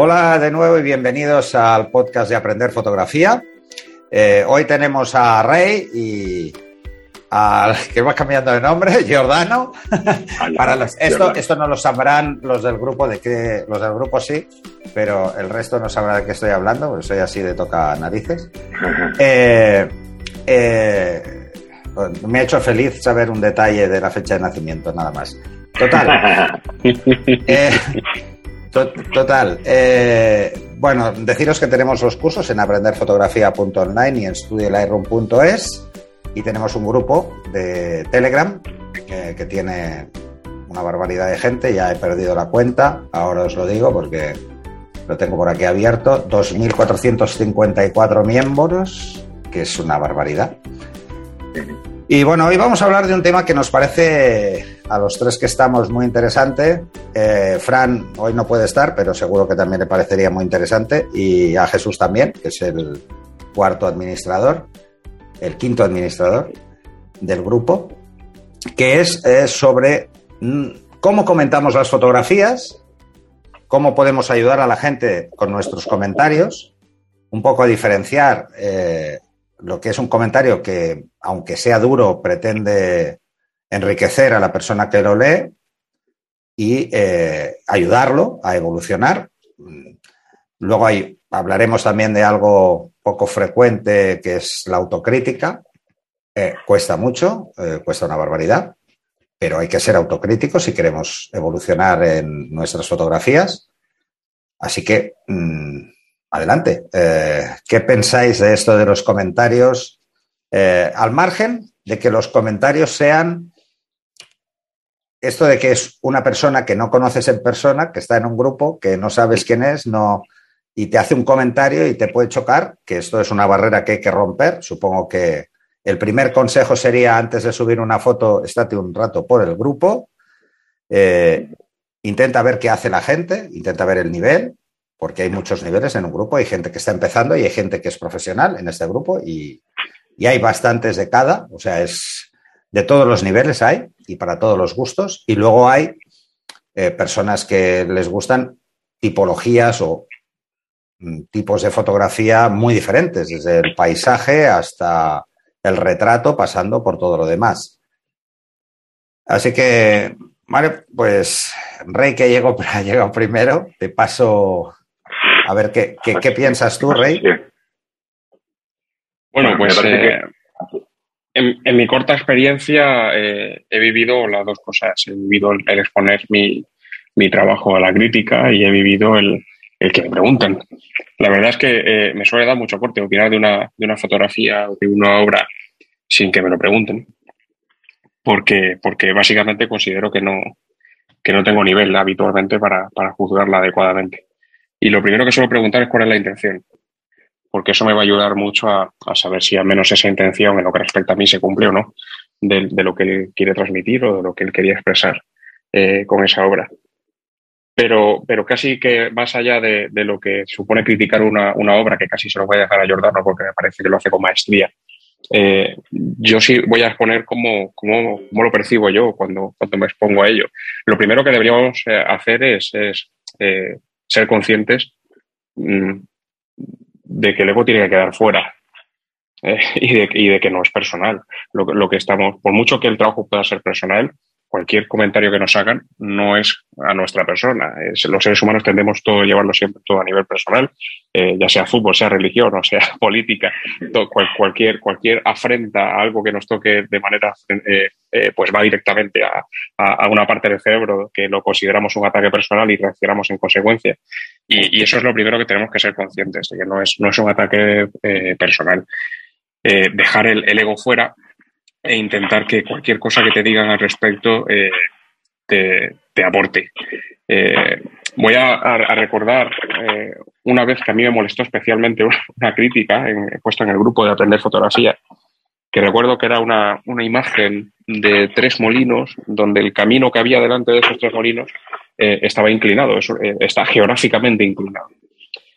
Hola de nuevo y bienvenidos al podcast de Aprender Fotografía. Eh, hoy tenemos a Rey y al que va cambiando de nombre, Giordano. Para los, esto, esto no lo sabrán los del grupo de que los del grupo sí, pero el resto no sabrá de qué estoy hablando, porque soy así de toca narices. Eh, eh, me ha hecho feliz saber un detalle de la fecha de nacimiento, nada más. Total. Total. Eh, bueno, deciros que tenemos los cursos en aprenderfotografía.online y en studiolightroom.es y tenemos un grupo de Telegram que tiene una barbaridad de gente, ya he perdido la cuenta, ahora os lo digo porque lo tengo por aquí abierto, 2.454 miembros, que es una barbaridad. Y bueno, hoy vamos a hablar de un tema que nos parece a los tres que estamos muy interesante. Eh, Fran hoy no puede estar, pero seguro que también le parecería muy interesante. Y a Jesús también, que es el cuarto administrador, el quinto administrador del grupo, que es sobre mm, cómo comentamos las fotografías, cómo podemos ayudar a la gente con nuestros comentarios, un poco diferenciar eh, lo que es un comentario que, aunque sea duro, pretende enriquecer a la persona que lo lee y eh, ayudarlo a evolucionar. Luego hablaremos también de algo poco frecuente que es la autocrítica. Eh, cuesta mucho, eh, cuesta una barbaridad, pero hay que ser autocríticos si queremos evolucionar en nuestras fotografías. Así que mm, Adelante. Eh, ¿Qué pensáis de esto de los comentarios? Eh, al margen de que los comentarios sean esto de que es una persona que no conoces en persona, que está en un grupo, que no sabes quién es, no, y te hace un comentario y te puede chocar, que esto es una barrera que hay que romper. Supongo que el primer consejo sería antes de subir una foto, estate un rato por el grupo, eh, intenta ver qué hace la gente, intenta ver el nivel, porque hay muchos niveles en un grupo, hay gente que está empezando y hay gente que es profesional en este grupo y, hay bastantes de cada, o sea, es de todos los niveles hay y para todos los gustos. Y luego hay eh, personas que les gustan tipologías o mm, tipos de fotografía muy diferentes, desde el paisaje hasta el retrato, pasando por todo lo demás. Así que, vale, pues Rey que llegó, llegado primero, te paso a ver, ¿qué, qué, piensas tú, Rey? Bueno, pues eh, en, mi corta experiencia eh, he vivido las dos cosas. He vivido el, exponer mi, trabajo a la crítica y he vivido el, que me pregunten. La verdad es que eh, me suele dar mucho corte opinar de una, de una fotografía o de una obra sin que me lo pregunten. Porque, porque básicamente considero que no, que no tengo nivel habitualmente para, para juzgarla adecuadamente. Y lo primero que suelo preguntar es cuál es la intención, porque eso me va a ayudar mucho a, saber si al menos esa intención en lo que respecta a mí se cumple o no de, lo que él quiere transmitir o de lo que él quería expresar eh, con esa obra. Pero, pero casi que más allá de, lo que supone criticar una, obra, que casi se lo voy a dejar a Jordano porque me parece que lo hace con maestría, eh, yo sí voy a exponer cómo, cómo, lo percibo yo cuando, cuando me expongo a ello. Lo primero que deberíamos eh, hacer es ser conscientes mm, de que el ego tiene que quedar fuera eh, y, de, y, de, que no es personal. Lo, lo, que estamos, por mucho que el trabajo pueda ser personal, cualquier comentario que nos hagan no es a nuestra persona. los seres humanos tendemos todo a llevarlo siempre todo a nivel personal, eh, ya sea fútbol, sea religión o sea política, cualquier, cualquier afrenta a algo que nos toque de manera, eh, eh, pues va directamente a, a, una parte del cerebro que lo consideramos un ataque personal y reaccionamos en consecuencia. Y, eso es lo primero que tenemos que ser conscientes, de que no es, no es un ataque personal. dejar el ego fuera e intentar que cualquier cosa que te digan al respecto eh, te, aporte. Eh, voy a, recordar eh, una vez que a mí me molestó especialmente una, crítica en, puesta en el grupo de Aprender Fotografía, que recuerdo que era una, imagen de tres molinos donde el camino que había delante de esos tres molinos estaba inclinado, está geográficamente inclinado.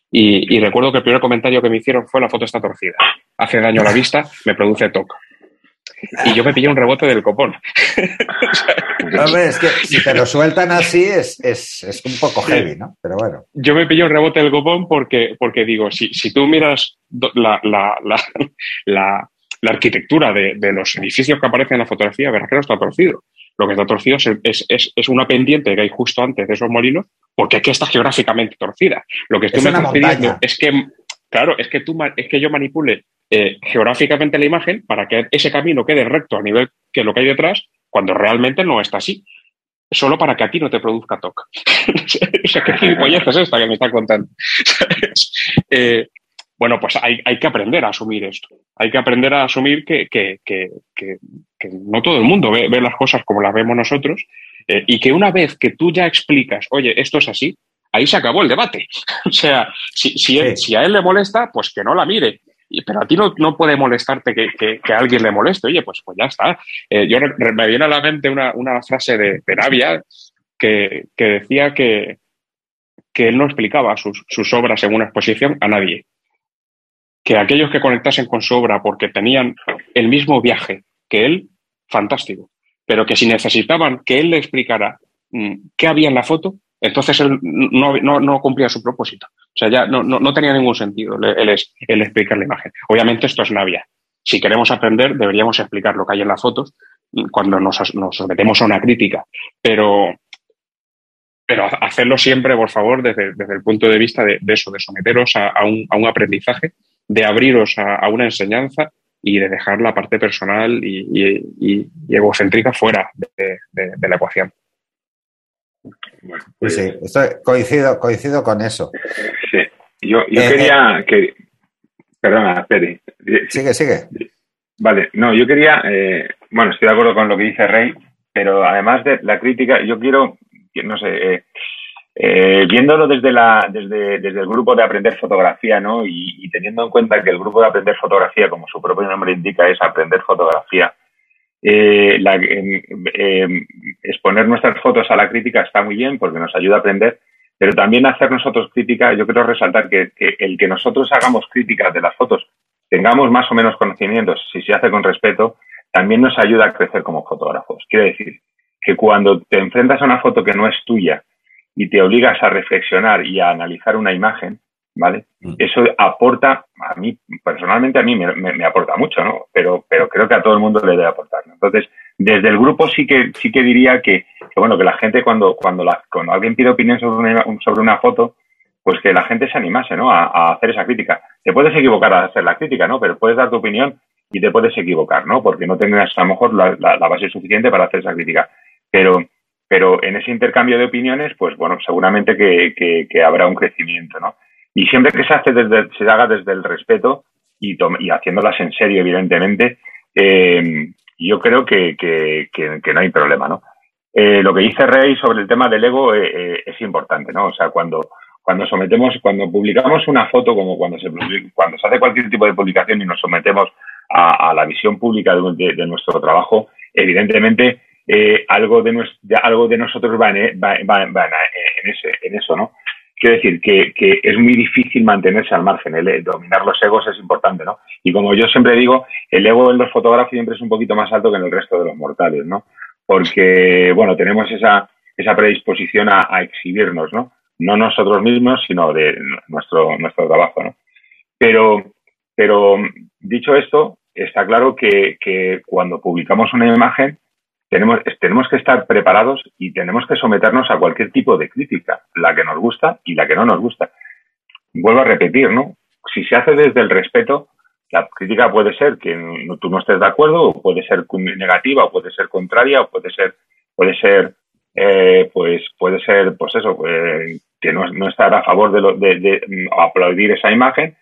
Y, y, recuerdo que el primer comentario que me hicieron fue la foto está torcida. Hace daño a la vista, me produce toque. Y yo me pillé un rebote del copón. es que si te lo sueltan así es, es, un poco heavy, ¿no? Pero bueno. Yo me pillé un rebote del copón porque, porque digo, si, si tú miras la, la, la, arquitectura de, de, los edificios que aparecen en la fotografía, verás que no está torcido. Lo que está torcido es, es, es, una pendiente que hay justo antes de esos molinos, porque aquí está geográficamente torcida. Lo que estoy me es que, claro, es que, tú, es que yo manipule eh, geográficamente la imagen para que ese camino quede recto a nivel que lo que hay detrás, cuando realmente no está así. Solo para que a ti no te produzca TOC. o sea, ¿qué gilipollez es esta que me está contando? eh, bueno, pues hay, que aprender a asumir esto. Hay que aprender a asumir que, no todo el mundo ve, las cosas como las vemos nosotros eh, y que una vez que tú ya explicas, oye, esto es así, ahí se acabó el debate. o sea, si, a él le molesta, pues que no la mire. Pero a ti no, puede molestarte que, a alguien le moleste. Oye, pues, pues ya está. Eh, yo me viene a la mente una, frase de, de que, decía que, él no explicaba sus, sus obras en una exposición a nadie que aquellos que conectasen con su obra porque tenían el mismo viaje que él, fantástico. Pero que si necesitaban que él le explicara mm, qué había en la foto, entonces él no, cumplía su propósito. O sea, ya no, tenía ningún sentido el, explicar la imagen. Obviamente esto es Navia. Si queremos aprender, deberíamos explicar lo que hay en las fotos cuando nos, sometemos a una crítica. Pero, pero hacerlo siempre, por favor, desde, el punto de vista de, eso, de someteros a, un, a un aprendizaje de abriros a, una enseñanza y de dejar la parte personal y, egocéntrica fuera de, la ecuación. Pues, sí, coincido, coincido con eso. Sí, yo, yo eh, quería eh, que... Perdona, Peri. Sigue, sigue. Vale, no, yo quería... Eh, bueno, estoy de acuerdo con lo que dice Rey, pero además de la crítica, yo quiero, no sé, eh, viéndolo desde, la, desde, desde, el grupo de aprender fotografía, ¿no? Y, teniendo en cuenta que el grupo de aprender fotografía, como su propio nombre indica, es aprender fotografía, eh, exponer nuestras fotos a la crítica está muy bien porque nos ayuda a aprender, pero también hacer nosotros crítica, yo quiero resaltar que, que el que nosotros hagamos críticas de las fotos, tengamos más o menos conocimientos, si se hace con respeto, también nos ayuda a crecer como fotógrafos. Quiere decir que cuando te enfrentas a una foto que no es tuya, y te obligas a reflexionar y a analizar una imagen, ¿vale? Mm. Eso aporta, a mí, personalmente a mí me, aporta mucho, ¿no? Pero, pero creo que a todo el mundo le debe aportar. Entonces, desde el grupo sí que, sí que diría que, bueno, que la gente cuando, cuando, la, cuando alguien pide opinión sobre una, sobre una foto, pues que la gente se animase, ¿no? A, hacer esa crítica. Te puedes equivocar a hacer la crítica, ¿no? Pero puedes dar tu opinión y te puedes equivocar, ¿no? Porque no tendrás a lo mejor la, la base suficiente para hacer esa crítica. Pero, pero en ese intercambio de opiniones, pues bueno, seguramente que, habrá un crecimiento, ¿no? Y siempre que se hace desde, se haga desde el respeto y, y haciéndolas en serio, evidentemente, eh, yo creo que, no hay problema, ¿no? Eh, lo que dice Rey sobre el tema del ego eh, es importante, ¿no? O sea, cuando, cuando sometemos, cuando publicamos una foto, como cuando se, cuando se hace cualquier tipo de publicación y nos sometemos a, la visión pública de nuestro trabajo, evidentemente eh, algo, de, algo de nosotros va, en, va, en, ese, en eso, ¿no? Quiero decir que, es muy difícil mantenerse al margen, dominar los egos es importante, ¿no? Y como yo siempre digo, el ego en los fotógrafos siempre es un poquito más alto que en el resto de los mortales, ¿no? Porque, bueno, tenemos esa, esa predisposición a, exhibirnos, ¿no? No nosotros mismos, sino de nuestro, trabajo, ¿no? Pero, pero dicho esto, está claro que cuando publicamos una imagen, tenemos, tenemos que estar preparados y tenemos que someternos a cualquier tipo de crítica, la que nos gusta y la que no nos gusta. Vuelvo a repetir, ¿no? Si se hace desde el respeto, la crítica puede ser que tú no estés de acuerdo, o puede ser negativa, o puede ser contraria, o puede ser, puede ser, eh, pues, puede ser, pues eso, pues, que no, no, estar a favor de, lo, de, aplaudir esa imagen,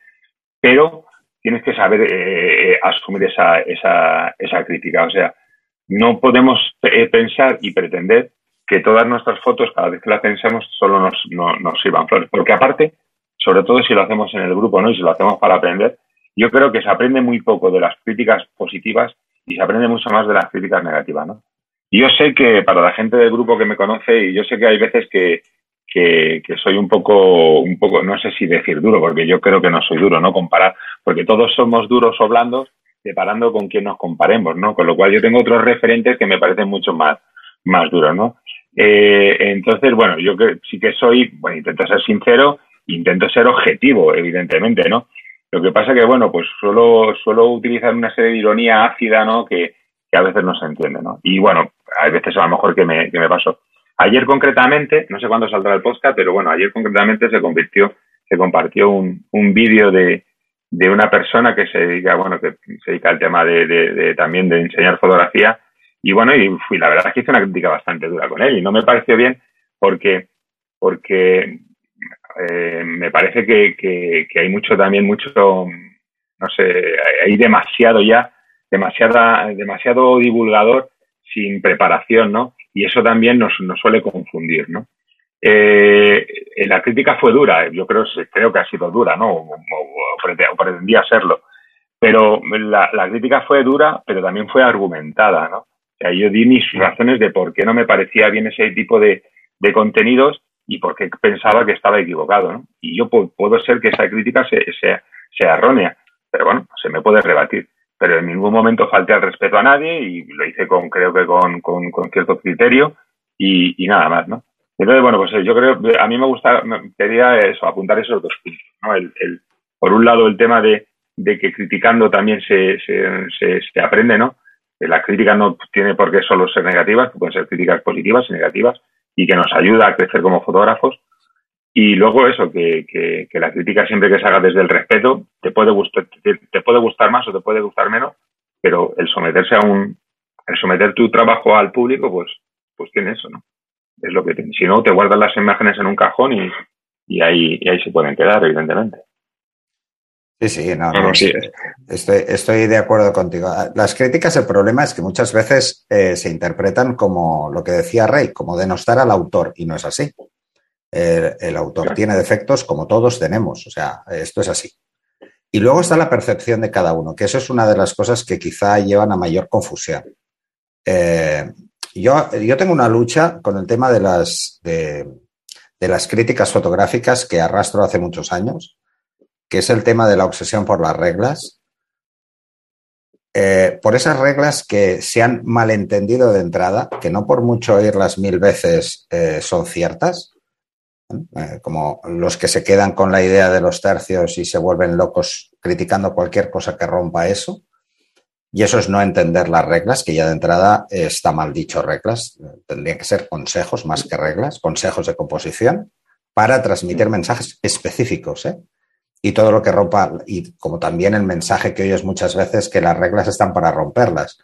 pero tienes que saber eh, eh, asumir esa, esa, esa crítica. O sea, no podemos eh, pensar y pretender que todas nuestras fotos, cada vez que las pensemos, solo nos, nos sirvan flores. Porque aparte, sobre todo si lo hacemos en el grupo, ¿no? Y si lo hacemos para aprender, yo creo que se aprende muy poco de las críticas positivas y se aprende mucho más de las críticas negativas, ¿no? Yo sé que para la gente del grupo que me conoce, y yo sé que hay veces que, que, que, soy un poco, un poco, no sé si decir duro, porque yo creo que no soy duro, ¿no? Comparar, porque todos somos duros o blandos, deparando con quien nos comparemos, ¿no? Con lo cual yo tengo otros referentes que me parecen mucho más, más duros, ¿no? Eh, entonces, bueno, yo que, sí que soy, bueno, intento ser sincero, intento ser objetivo, evidentemente, ¿no? Lo que pasa que, bueno, pues suelo, suelo utilizar una serie de ironía ácida, ¿no? Que, que a veces no se entiende, ¿no? Y bueno, a veces a lo mejor que me, que me pasó. Ayer concretamente, no sé cuándo saldrá el podcast, pero bueno, ayer concretamente se convirtió, se compartió un, un vídeo de, de una persona que se dedica, bueno, que se dedica al tema de, de, también de enseñar fotografía. Y bueno, y fui, la verdad es que hice una crítica bastante dura con él y no me pareció bien porque, porque eh, me parece que, que, que, hay mucho también, mucho, no sé, hay demasiado ya, demasiada, demasiado divulgador sin preparación, ¿no? Y eso también nos, nos suele confundir, ¿no? Eh, la crítica fue dura, yo creo, creo que ha sido dura, ¿no? O, pretendía serlo. Pero la, la, crítica fue dura, pero también fue argumentada, ¿no? O sea, yo di mis razones de por qué no me parecía bien ese tipo de, de contenidos y por qué pensaba que estaba equivocado, ¿no? Y yo puedo ser que esa crítica sea, sea, sea errónea, pero bueno, se me puede rebatir pero en ningún momento falté al respeto a nadie y lo hice con, creo que con, con, con cierto criterio y, y, nada más, ¿no? Entonces, bueno, pues yo creo, a mí me gusta, quería eso, apuntar esos dos puntos, ¿no? El, por un lado, el tema de, que criticando también se, se, aprende, ¿no? La crítica no tiene por qué solo ser negativa, pueden ser críticas positivas y negativas, y que nos ayuda a crecer como fotógrafos. Y luego eso, que, que, que, la crítica siempre que se haga desde el respeto, te puede gustar, te, puede gustar más o te puede gustar menos, pero el someterse a un, el someter tu trabajo al público, pues, pues tiene eso, ¿no? Es lo que. Si no, te guardas las imágenes en un cajón y, y ahí, y ahí se pueden quedar, evidentemente. Sí, sí, no, no, sí. Estoy, estoy de acuerdo contigo. Las críticas, el problema es que muchas veces eh, se interpretan como lo que decía Rey, como denostar al autor, y no es así. El, el autor claro. tiene defectos como todos tenemos, o sea, esto es así. Y luego está la percepción de cada uno, que eso es una de las cosas que quizá llevan a mayor confusión. Eh, yo, yo, tengo una lucha con el tema de las, de, las críticas fotográficas que arrastro hace muchos años, que es el tema de la obsesión por las reglas. Eh, por esas reglas que se han malentendido de entrada, que no por mucho oírlas mil veces eh, son ciertas, eh, como los que se quedan con la idea de los tercios y se vuelven locos criticando cualquier cosa que rompa eso. Y eso es no entender las reglas, que ya de entrada está mal dicho reglas, tendrían que ser consejos más que reglas, consejos de composición para transmitir mensajes específicos. ¿eh? Y todo lo que rompa, y como también el mensaje que oyes muchas veces, que las reglas están para romperlas.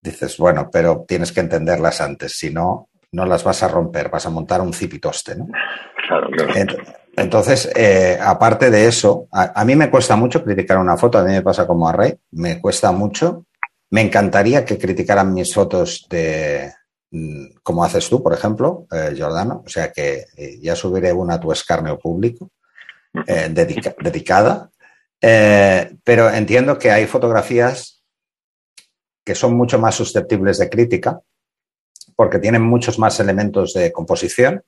Dices, bueno, pero tienes que entenderlas antes, si no, no las vas a romper, vas a montar un cipitoste, ¿no? Claro, claro. Entonces, eh, aparte de eso, a, a, mí me cuesta mucho criticar una foto, a mí me pasa como a Rey, me cuesta mucho. Me encantaría que criticaran mis fotos de, mm, como haces tú, por ejemplo, eh, Jordano, o sea que eh, ya subiré una a tu escarnio público, eh, dedica, dedicada, eh, pero entiendo que hay fotografías que son mucho más susceptibles de crítica, porque tienen muchos más elementos de composición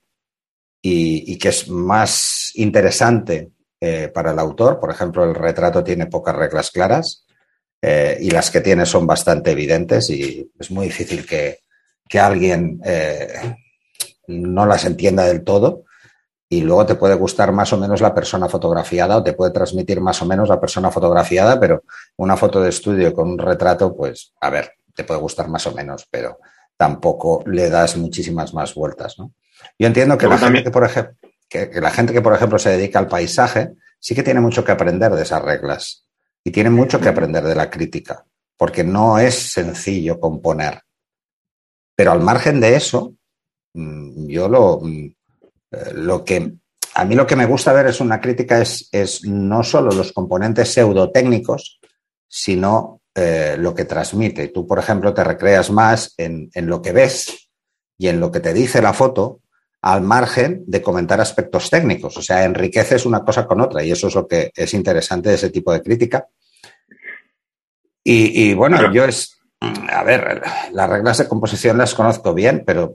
y, que es más interesante eh, para el autor. Por ejemplo, el retrato tiene pocas reglas claras eh, y las que tiene son bastante evidentes y es muy difícil que, que alguien eh, no las entienda del todo. Y luego te puede gustar más o menos la persona fotografiada o te puede transmitir más o menos la persona fotografiada, pero una foto de estudio con un retrato, pues, a ver, te puede gustar más o menos, pero tampoco le das muchísimas más vueltas, ¿no? Yo entiendo que la, gente que, por ejemplo, que, que la gente que, por ejemplo, se dedica al paisaje, sí que tiene mucho que aprender de esas reglas y tiene mucho que aprender de la crítica, porque no es sencillo componer. Pero al margen de eso, mm, yo lo, mm, eh, lo que a mí lo que me gusta ver es una crítica es, es no solo los componentes pseudotécnicos, sino eh, lo que transmite. Tú, por ejemplo, te recreas más en, en, lo que ves y en lo que te dice la foto al margen de comentar aspectos técnicos. O sea, enriqueces una cosa con otra y eso es lo que es interesante de ese tipo de crítica. Y, y bueno, yo es, a ver, las reglas de composición las conozco bien, pero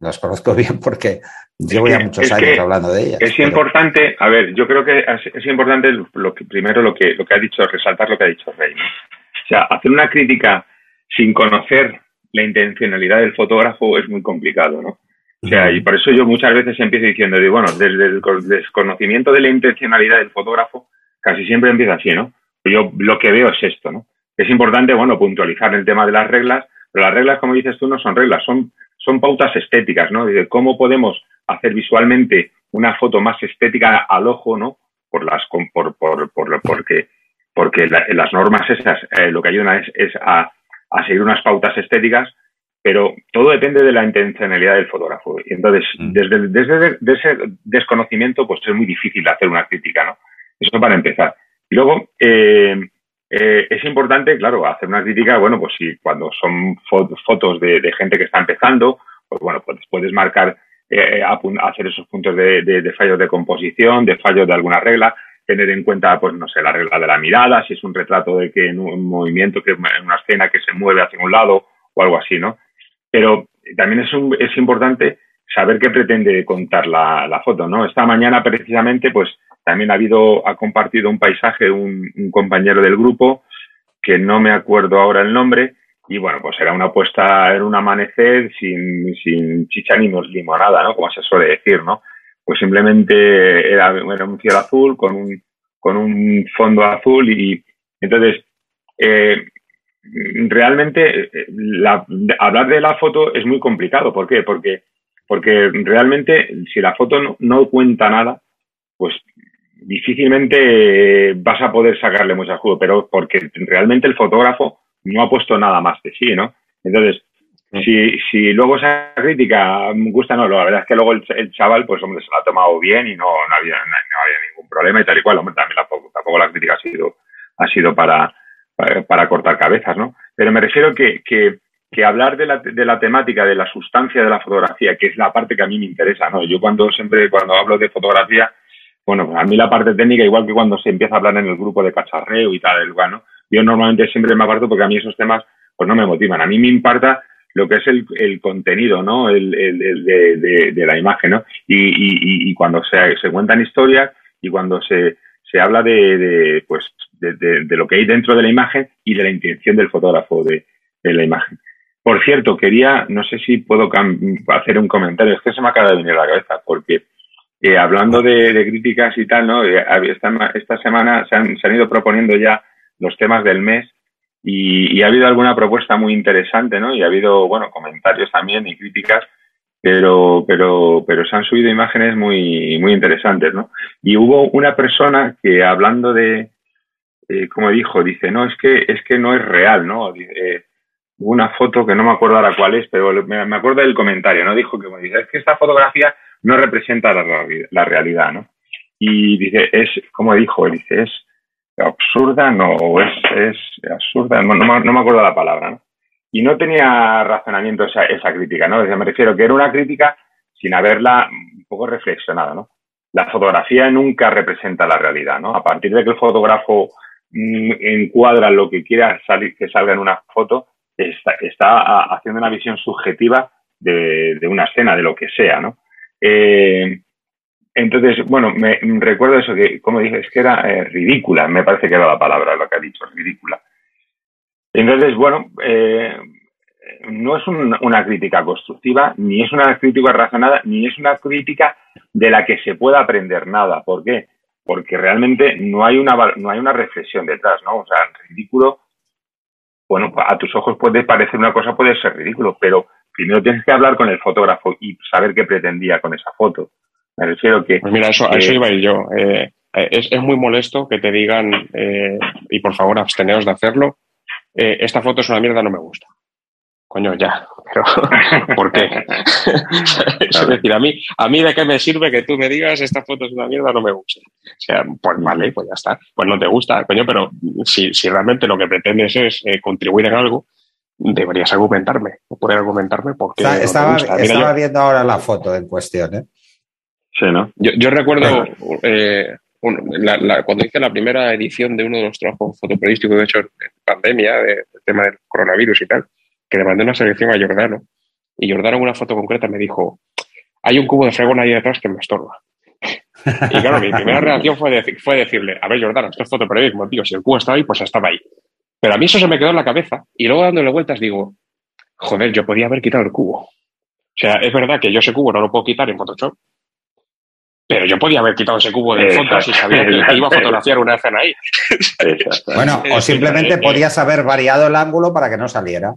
las conozco bien porque llevo ya muchos años hablando de ellas. Es importante, a ver, yo creo que es, importante lo que, primero lo que, lo que ha dicho, resaltar lo que ha dicho Rey. O sea, hacer una crítica sin conocer la intencionalidad del fotógrafo es muy complicado, ¿no? O sea, y por eso yo muchas veces empiezo diciendo, digo, bueno, desde el desconocimiento de la intencionalidad del fotógrafo, casi siempre empieza así, ¿no? Yo lo que veo es esto, ¿no? Es importante, bueno, puntualizar el tema de las reglas, pero las reglas, como dices tú, no son reglas, son, son pautas estéticas, ¿no? De cómo podemos hacer visualmente una foto más estética al ojo, ¿no? Por las, por, por, por porque, porque las normas esas eh, lo que ayudan es, a, a seguir unas pautas estéticas pero todo depende de la intencionalidad del fotógrafo. Y entonces, mm. desde, desde ese desconocimiento, pues es muy difícil hacer una crítica, ¿no? Eso para empezar. Y luego, eh, eh, es importante, claro, hacer una crítica, bueno, pues si cuando son fotos de, gente que está empezando, pues bueno, pues puedes marcar, eh, hacer esos puntos de, de, fallos de composición, de fallos de alguna regla, tener en cuenta, pues no sé, la regla de la mirada, si es un retrato de que en un movimiento, que en una escena que se mueve hacia un lado o algo así, ¿no? Pero también es, es importante saber qué pretende contar la, foto, ¿no? Esta mañana precisamente, pues también ha habido, ha compartido un paisaje un, compañero del grupo, que no me acuerdo ahora el nombre, y bueno, pues era una puesta, era un amanecer sin, sin chicha ni limonada, ¿no? Como se suele decir, ¿no? Pues simplemente era, era un cielo azul con un, con un fondo azul y entonces eh, realmente eh, hablar de la foto es muy complicado. ¿Por qué? Porque, porque realmente si la foto no, cuenta nada, pues difícilmente vas a poder sacarle mucho jugo, pero porque realmente el fotógrafo no ha puesto nada más de sí, ¿no? Entonces, si, si luego esa crítica me gusta, no, la verdad es que luego el, chaval, pues hombre, se la ha tomado bien y no, no, había, no, había ningún problema y tal y cual, hombre, también tampoco, tampoco la crítica ha sido, ha sido para, para, cortar cabezas, ¿no? Pero me refiero que, que, hablar de la, de la, temática, de la sustancia de la fotografía, que es la parte que a mí me interesa, ¿no? Yo cuando siempre, cuando hablo de fotografía, bueno, pues a mí la parte técnica, igual que cuando se empieza a hablar en el grupo de cacharreo y tal, ¿no? Yo normalmente siempre me aparto porque a mí esos temas, pues no me motivan. A mí me importa lo que es el, el contenido, ¿no? El, el, de, de, la imagen, ¿no? Y, y, y cuando se, se cuentan historias y cuando se, se habla de, de pues de, lo que hay dentro de la imagen y de la intención del fotógrafo de, la imagen. Por cierto, quería, no sé si puedo hacer un comentario, es que se me acaba de venir a la cabeza, porque eh, hablando de, críticas y tal, ¿no? Eh, esta, semana se han, se han, ido proponiendo ya los temas del mes y, y, ha habido alguna propuesta muy interesante, ¿no? Y ha habido, bueno, comentarios también y críticas pero, pero, pero se han subido imágenes muy, muy interesantes, ¿no? Y hubo una persona que hablando de, eh, como dijo, dice, no, es que, es que no es real, ¿no? Dice, una foto que no me acuerdo ahora cuál es, pero me, acuerdo del comentario, ¿no? Dijo que, dice, es que esta fotografía no representa la, realidad, ¿no? Y dice, es, como dijo, dice, es absurda, no, es, es absurda, no, no, no me acuerdo la palabra, ¿no? y no tenía razonamiento esa, crítica, ¿no? me refiero que era una crítica sin haberla un poco reflexionado, ¿no? La fotografía nunca representa la realidad, ¿no? A partir de que el fotógrafo encuadra lo que quiera salir, que salga en una foto, está, está haciendo una visión subjetiva de, una escena, de lo que sea, ¿no? Eh, entonces, bueno, me, recuerdo eso que, como dije, es que era eh, ridícula, me parece que era la palabra lo que ha dicho, ridícula. Entonces, bueno, eh, no es una crítica constructiva, ni es una crítica razonada, ni es una crítica de la que se pueda aprender nada. ¿Por qué? Porque realmente no hay una, no hay una reflexión detrás, ¿no? O sea, ridículo, bueno, a tus ojos puede parecer una cosa, puede ser ridículo, pero primero tienes que hablar con el fotógrafo y saber qué pretendía con esa foto. Me refiero que... Pues mira, eso, a eso iba yo. Eh, es, es, muy molesto que te digan, eh, y por favor absteneos de hacerlo, eh, esta foto es una mierda, no me gusta. Coño, ya, pero ¿por qué? es decir, a mí, a mí de qué me sirve que tú me digas esta foto es una mierda, no me gusta. O sea, pues vale, pues ya está. Pues no te gusta, coño, pero si, si realmente lo que pretendes es eh, contribuir en algo, deberías argumentarme, o poder argumentarme porque. estaba, estaba viendo ahora la foto en cuestión, ¿eh? Sí, ¿no? Yo, yo recuerdo eh, cuando hice la primera edición de uno de los trabajos fotoperiodísticos que he hecho en pandemia, del tema del coronavirus y tal, que le mandé una selección a Jordano y Jordano en una foto concreta me dijo, hay un cubo de fregón ahí detrás que me estorba. Y claro, mi primera reacción fue, fue decirle, a ver, Jordano, esto es fotoperiodismo, tío, si el cubo estaba ahí, pues estaba ahí. Pero a mí eso se me quedó en la cabeza y luego dándole vueltas digo, joder, yo podía haber quitado el cubo. O sea, es verdad que yo ese cubo no lo puedo quitar en Photoshop, pero yo podía haber quitado ese cubo de fotos si sabía que iba a fotografiar una escena ahí. bueno, o simplemente podías haber variado el ángulo para que no saliera.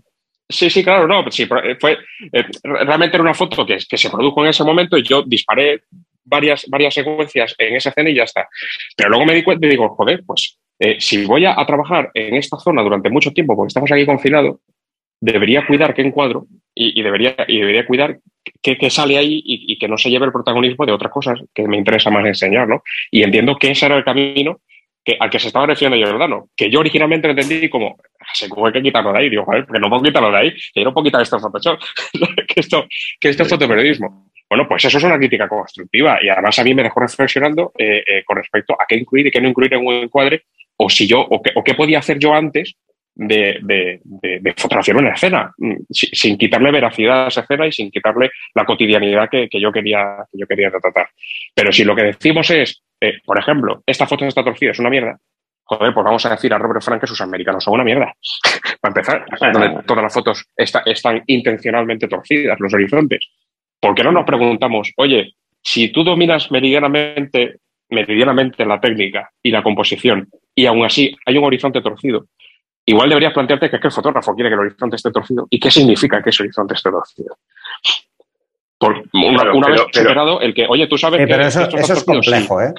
Sí, sí, claro, no. Sí, fue, eh, realmente era una foto que, se produjo en ese momento y yo disparé varias, varias secuencias en esa escena y ya está. Pero luego me di cuenta y digo, joder, pues eh, si voy a, trabajar en esta zona durante mucho tiempo, porque estamos aquí confinados, debería cuidar qué encuadro y, debería, y debería cuidar qué, sale ahí y, que no se lleve el protagonismo de otras cosas que me interesa más enseñar, ¿no? Y entiendo que ese era el camino que, al que se estaba refiriendo Jordano, que yo originalmente entendí como, se tuvo que quitarlo de ahí, digo, joder, porque no puedo quitarlo de ahí, que yo no puedo quitar esto Photoshop, que esto, que esto es fotoperiodismo. Bueno, pues eso es una crítica constructiva y además a mí me dejó reflexionando eh, eh, con respecto a qué incluir y qué no incluir en un encuadre o si yo, o qué, podía hacer yo antes de, de, fotografiar una escena, mm, sin, quitarle veracidad a esa escena y sin quitarle la cotidianidad que, yo, quería, que yo quería retratar. Pero si lo que decimos es, eh, por ejemplo, esta foto está torcida, es una mierda, joder, pues vamos a decir a Robert Frank que sus americanos son una mierda. Para empezar, todas las fotos están intencionalmente torcidas, los horizontes. ¿Por qué no nos preguntamos, oye, si tú dominas meridianamente, meridianamente la técnica y la composición y aún así hay un horizonte torcido, igual deberías plantearte que es que el fotógrafo quiere que el horizonte esté torcido y qué significa que ese horizonte esté torcido. Por una, vez superado el que, oye, tú sabes que. Pero eso, es complejo, ¿eh?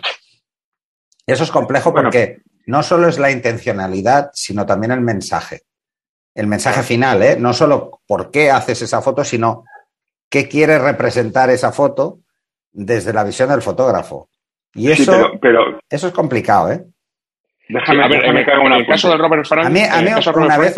Eso es complejo porque no solo es la intencionalidad, sino también el mensaje. El mensaje final, ¿eh? No solo por qué haces esa foto, sino qué quiere representar esa foto desde la visión del fotógrafo. Y eso, pero, eso es complicado, ¿eh? Déjame, a ver, en, el, caso de Robert Frank, a mí, a mí una vez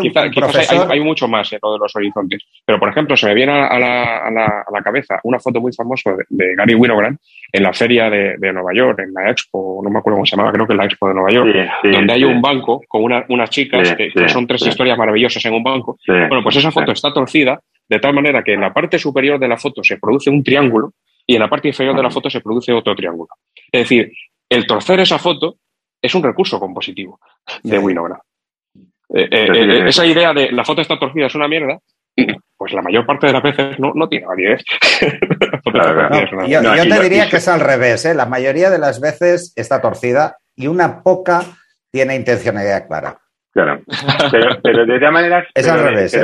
hay, mucho más en lo de los horizontes. Pero, por ejemplo, se me viene a la, a la, a la cabeza una foto muy famosa de, Gary Winogrand en la feria de, de, Nueva York, en la Expo, no me acuerdo cómo se llamaba, creo que en la Expo de Nueva York, donde hay un banco con una, unas chicas que, son tres historias maravillosas en un banco. Bueno, pues esa foto está torcida de tal manera que en la parte superior de la foto se produce un triángulo y en la parte inferior de la foto se produce otro triángulo. Es decir, el torcer esa foto es un recurso compositivo de Winograd. Eh, eh, eh, esa idea de la foto está torcida es una mierda, pues la mayor parte de las veces no, tiene validez. yo, te diría que es al revés, la mayoría de las veces está torcida y una poca tiene intencionalidad clara. Claro, pero, de todas maneras... Es al revés.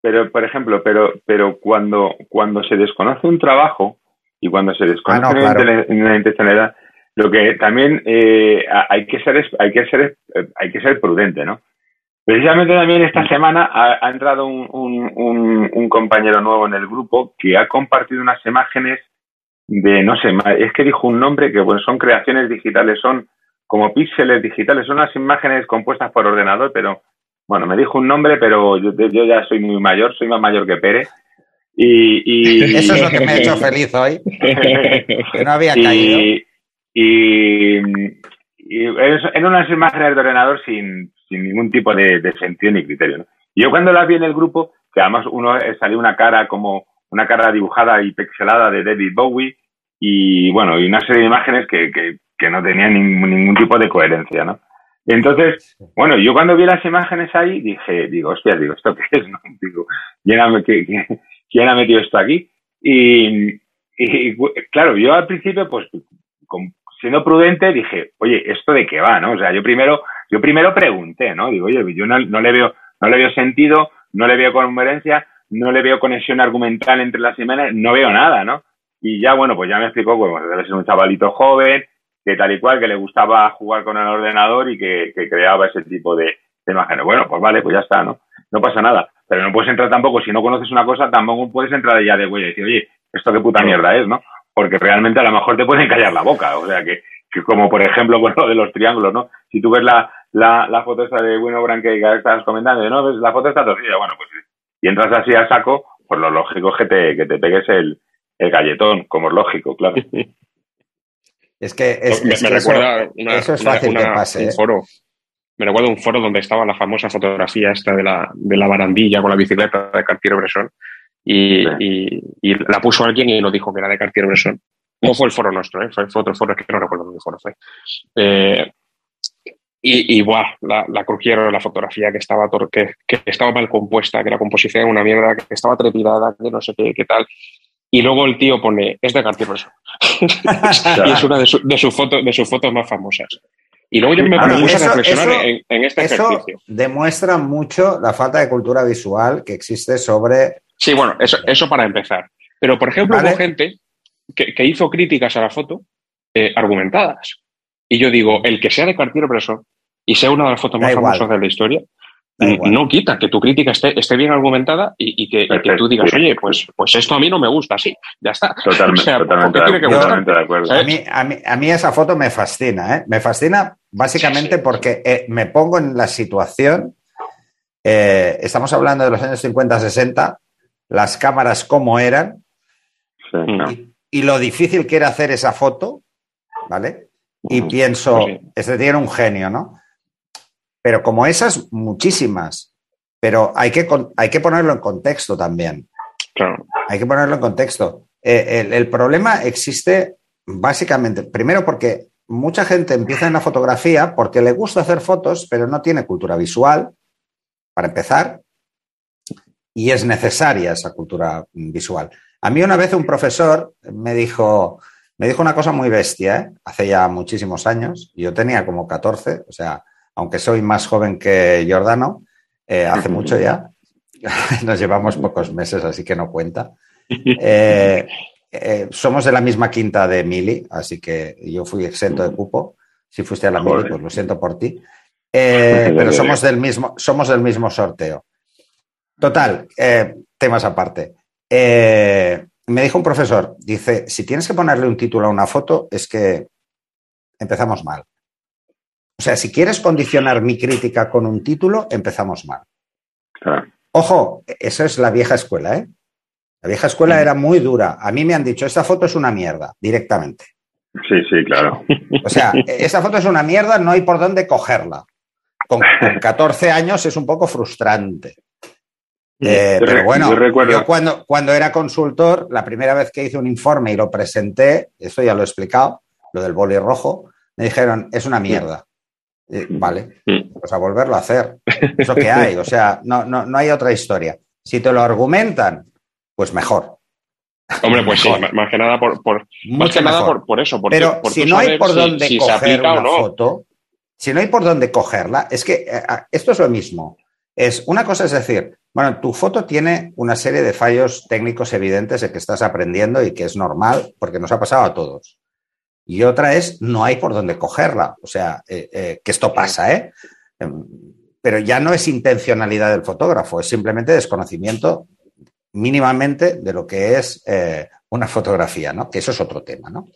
Pero, por ejemplo, pero, pero cuando, cuando se desconoce un trabajo y cuando se desconoce ah, una intencionalidad, lo que también eh, hay que ser hay que ser hay que ser prudente, ¿no? Precisamente también esta semana ha, entrado un, un, un, compañero nuevo en el grupo que ha compartido unas imágenes de, no sé, es que dijo un nombre que bueno, son creaciones digitales, son como píxeles digitales, son unas imágenes compuestas por ordenador, pero bueno, me dijo un nombre, pero yo, yo ya soy muy mayor, soy más mayor que Pérez. Y, y... Eso es lo que me ha hecho feliz hoy. que no había caído. Y, en unas imágenes de ordenador sin, sin ningún tipo de, sentido ni criterio. ¿no? Y yo cuando las vi en el grupo, que además uno eh, salió una cara como una cara dibujada y pixelada de David Bowie y bueno, y una serie de imágenes que, que, que no tenían ningún, tipo de coherencia, ¿no? Entonces, bueno, yo cuando vi las imágenes ahí dije, digo, hostia, digo, ¿esto qué es? No? Digo, ¿quién ha, ¿quién ha metido esto aquí? Y, y, claro, yo al principio, pues, siendo prudente, dije, oye, ¿esto de qué va, no? O sea, yo primero, yo primero pregunté, ¿no? Digo, oye, yo no, le veo, no le veo sentido, no le veo conveniencia, no le veo conexión argumental entre las imágenes, no veo nada, ¿no? Y ya, bueno, pues ya me explicó, pues, debe ser un chavalito joven, que tal y cual, que le gustaba jugar con el ordenador y que, creaba ese tipo de, imágenes. Bueno, pues vale, pues ya está, ¿no? No pasa nada. Pero no puedes entrar tampoco, si no conoces una cosa, tampoco puedes entrar ya de huella y decir, oye, esto qué puta mierda es, ¿no? Porque realmente a lo mejor te pueden callar la boca. O sea, que, como por ejemplo con lo de los triángulos, ¿no? Si tú ves la, la, la foto esta de Bueno Brand que estabas comentando, no, pues la foto está torcida, bueno, pues y entras así a saco, pues lo lógico es que te, que te pegues el, el galletón, como es lógico, claro. es que, es, me, recuerda una, eso es fácil que pase, un ¿eh? foro. Me recuerdo un foro donde estaba la famosa fotografía esta de la, de la barandilla con la bicicleta de Cartier Bresson y, la puso alguien y nos dijo que era de Cartier-Bresson. No fue el foro nuestro, ¿eh? fue, otro foro, es que no recuerdo qué foro fue. Eh, y, y buah, la, la crujieron, la fotografía que estaba, que, que, estaba mal compuesta, que la composición era una mierda, que estaba trepidada, que no sé qué, qué tal. Y luego el tío pone, es de Cartier-Bresson. y es una de, de, sus fotos, de sus fotos más famosas. Y luego yo me puse a reflexionar en, en, este eso ejercicio. Demuestra mucho la falta de cultura visual que existe sobre. Sí, bueno, eso, eso para empezar. Pero, por ejemplo, ¿Vale? hubo gente que, que, hizo críticas a la foto eh, argumentadas. Y yo digo, el que sea de Cartier-Bresson y sea una de las fotos más famosas de la historia, no quita que tu crítica esté, esté bien argumentada y, y, que, y, que, tú digas, oye, pues, pues esto a mí no me gusta, sí, ya está. Totalmente, o sea, totalmente, tiene que totalmente de acuerdo. A mí, a, mí, a mí, esa foto me fascina, ¿eh? Me fascina básicamente sí, sí. porque eh, me pongo en la situación, eh, estamos hablando de los años 50-60, las cámaras como eran sí, y, y, lo difícil que era hacer esa foto, ¿vale? Y uh, pienso, este tiene un genio, ¿no? Pero como esas, muchísimas. Pero hay que, hay que ponerlo en contexto también. Claro. Hay que ponerlo en contexto. Eh, el, el, problema existe básicamente, primero porque mucha gente empieza en la fotografía porque le gusta hacer fotos, pero no tiene cultura visual, para empezar, y es necesaria esa cultura visual. A mí una vez un profesor me dijo, me dijo una cosa muy bestia, ¿eh? hace ya muchísimos años, yo tenía como 14, o sea, aunque soy más joven que Giordano, eh, hace mucho ya, nos llevamos pocos meses, así que no cuenta. Eh, somos de la misma quinta de Mili, así que yo fui exento de cupo. Si fuiste a la Mili, pues lo siento por ti. Eh, pero somos del mismo, somos del mismo sorteo. Total, temas aparte. me dijo un profesor, dice, si tienes que ponerle un título a una foto, es que empezamos mal. O sea, si quieres condicionar mi crítica con un título, empezamos mal. Claro. Ojo, esa es la vieja escuela, ¿eh? La vieja escuela era muy dura. A mí me han dicho, esta foto es una mierda, directamente. Sí, sí, claro. O sea, esta foto es una mierda, no hay por dónde cogerla. Con, con 14 años es un poco frustrante. Eh, pero bueno, yo, yo, cuando, cuando era consultor, la primera vez que hice un informe y lo presenté, esto ya lo he explicado, lo del boli rojo, me dijeron, es una mierda. Eh, vale, pues a volverlo a hacer. Eso que hay, o sea, no, no, no hay otra historia. Si te lo argumentan, pues mejor. Hombre, pues mejor. sí, más que nada por, por más que nada por, por, eso. Porque, Pero si no hay por dónde si, coger una no. foto, si no hay por dónde cogerla, es que eh, esto es lo mismo. Es una cosa es decir, bueno, tu foto tiene una serie de fallos técnicos evidentes de que estás aprendiendo y que es normal porque nos ha pasado a todos. Y otra es, no hay por dónde cogerla. O sea, eh, eh, que esto pasa, ¿eh? Em, pero ya no es intencionalidad del fotógrafo, es simplemente desconocimiento mínimamente de lo que es eh, una fotografía, ¿no? Que eso es otro tema, ¿no?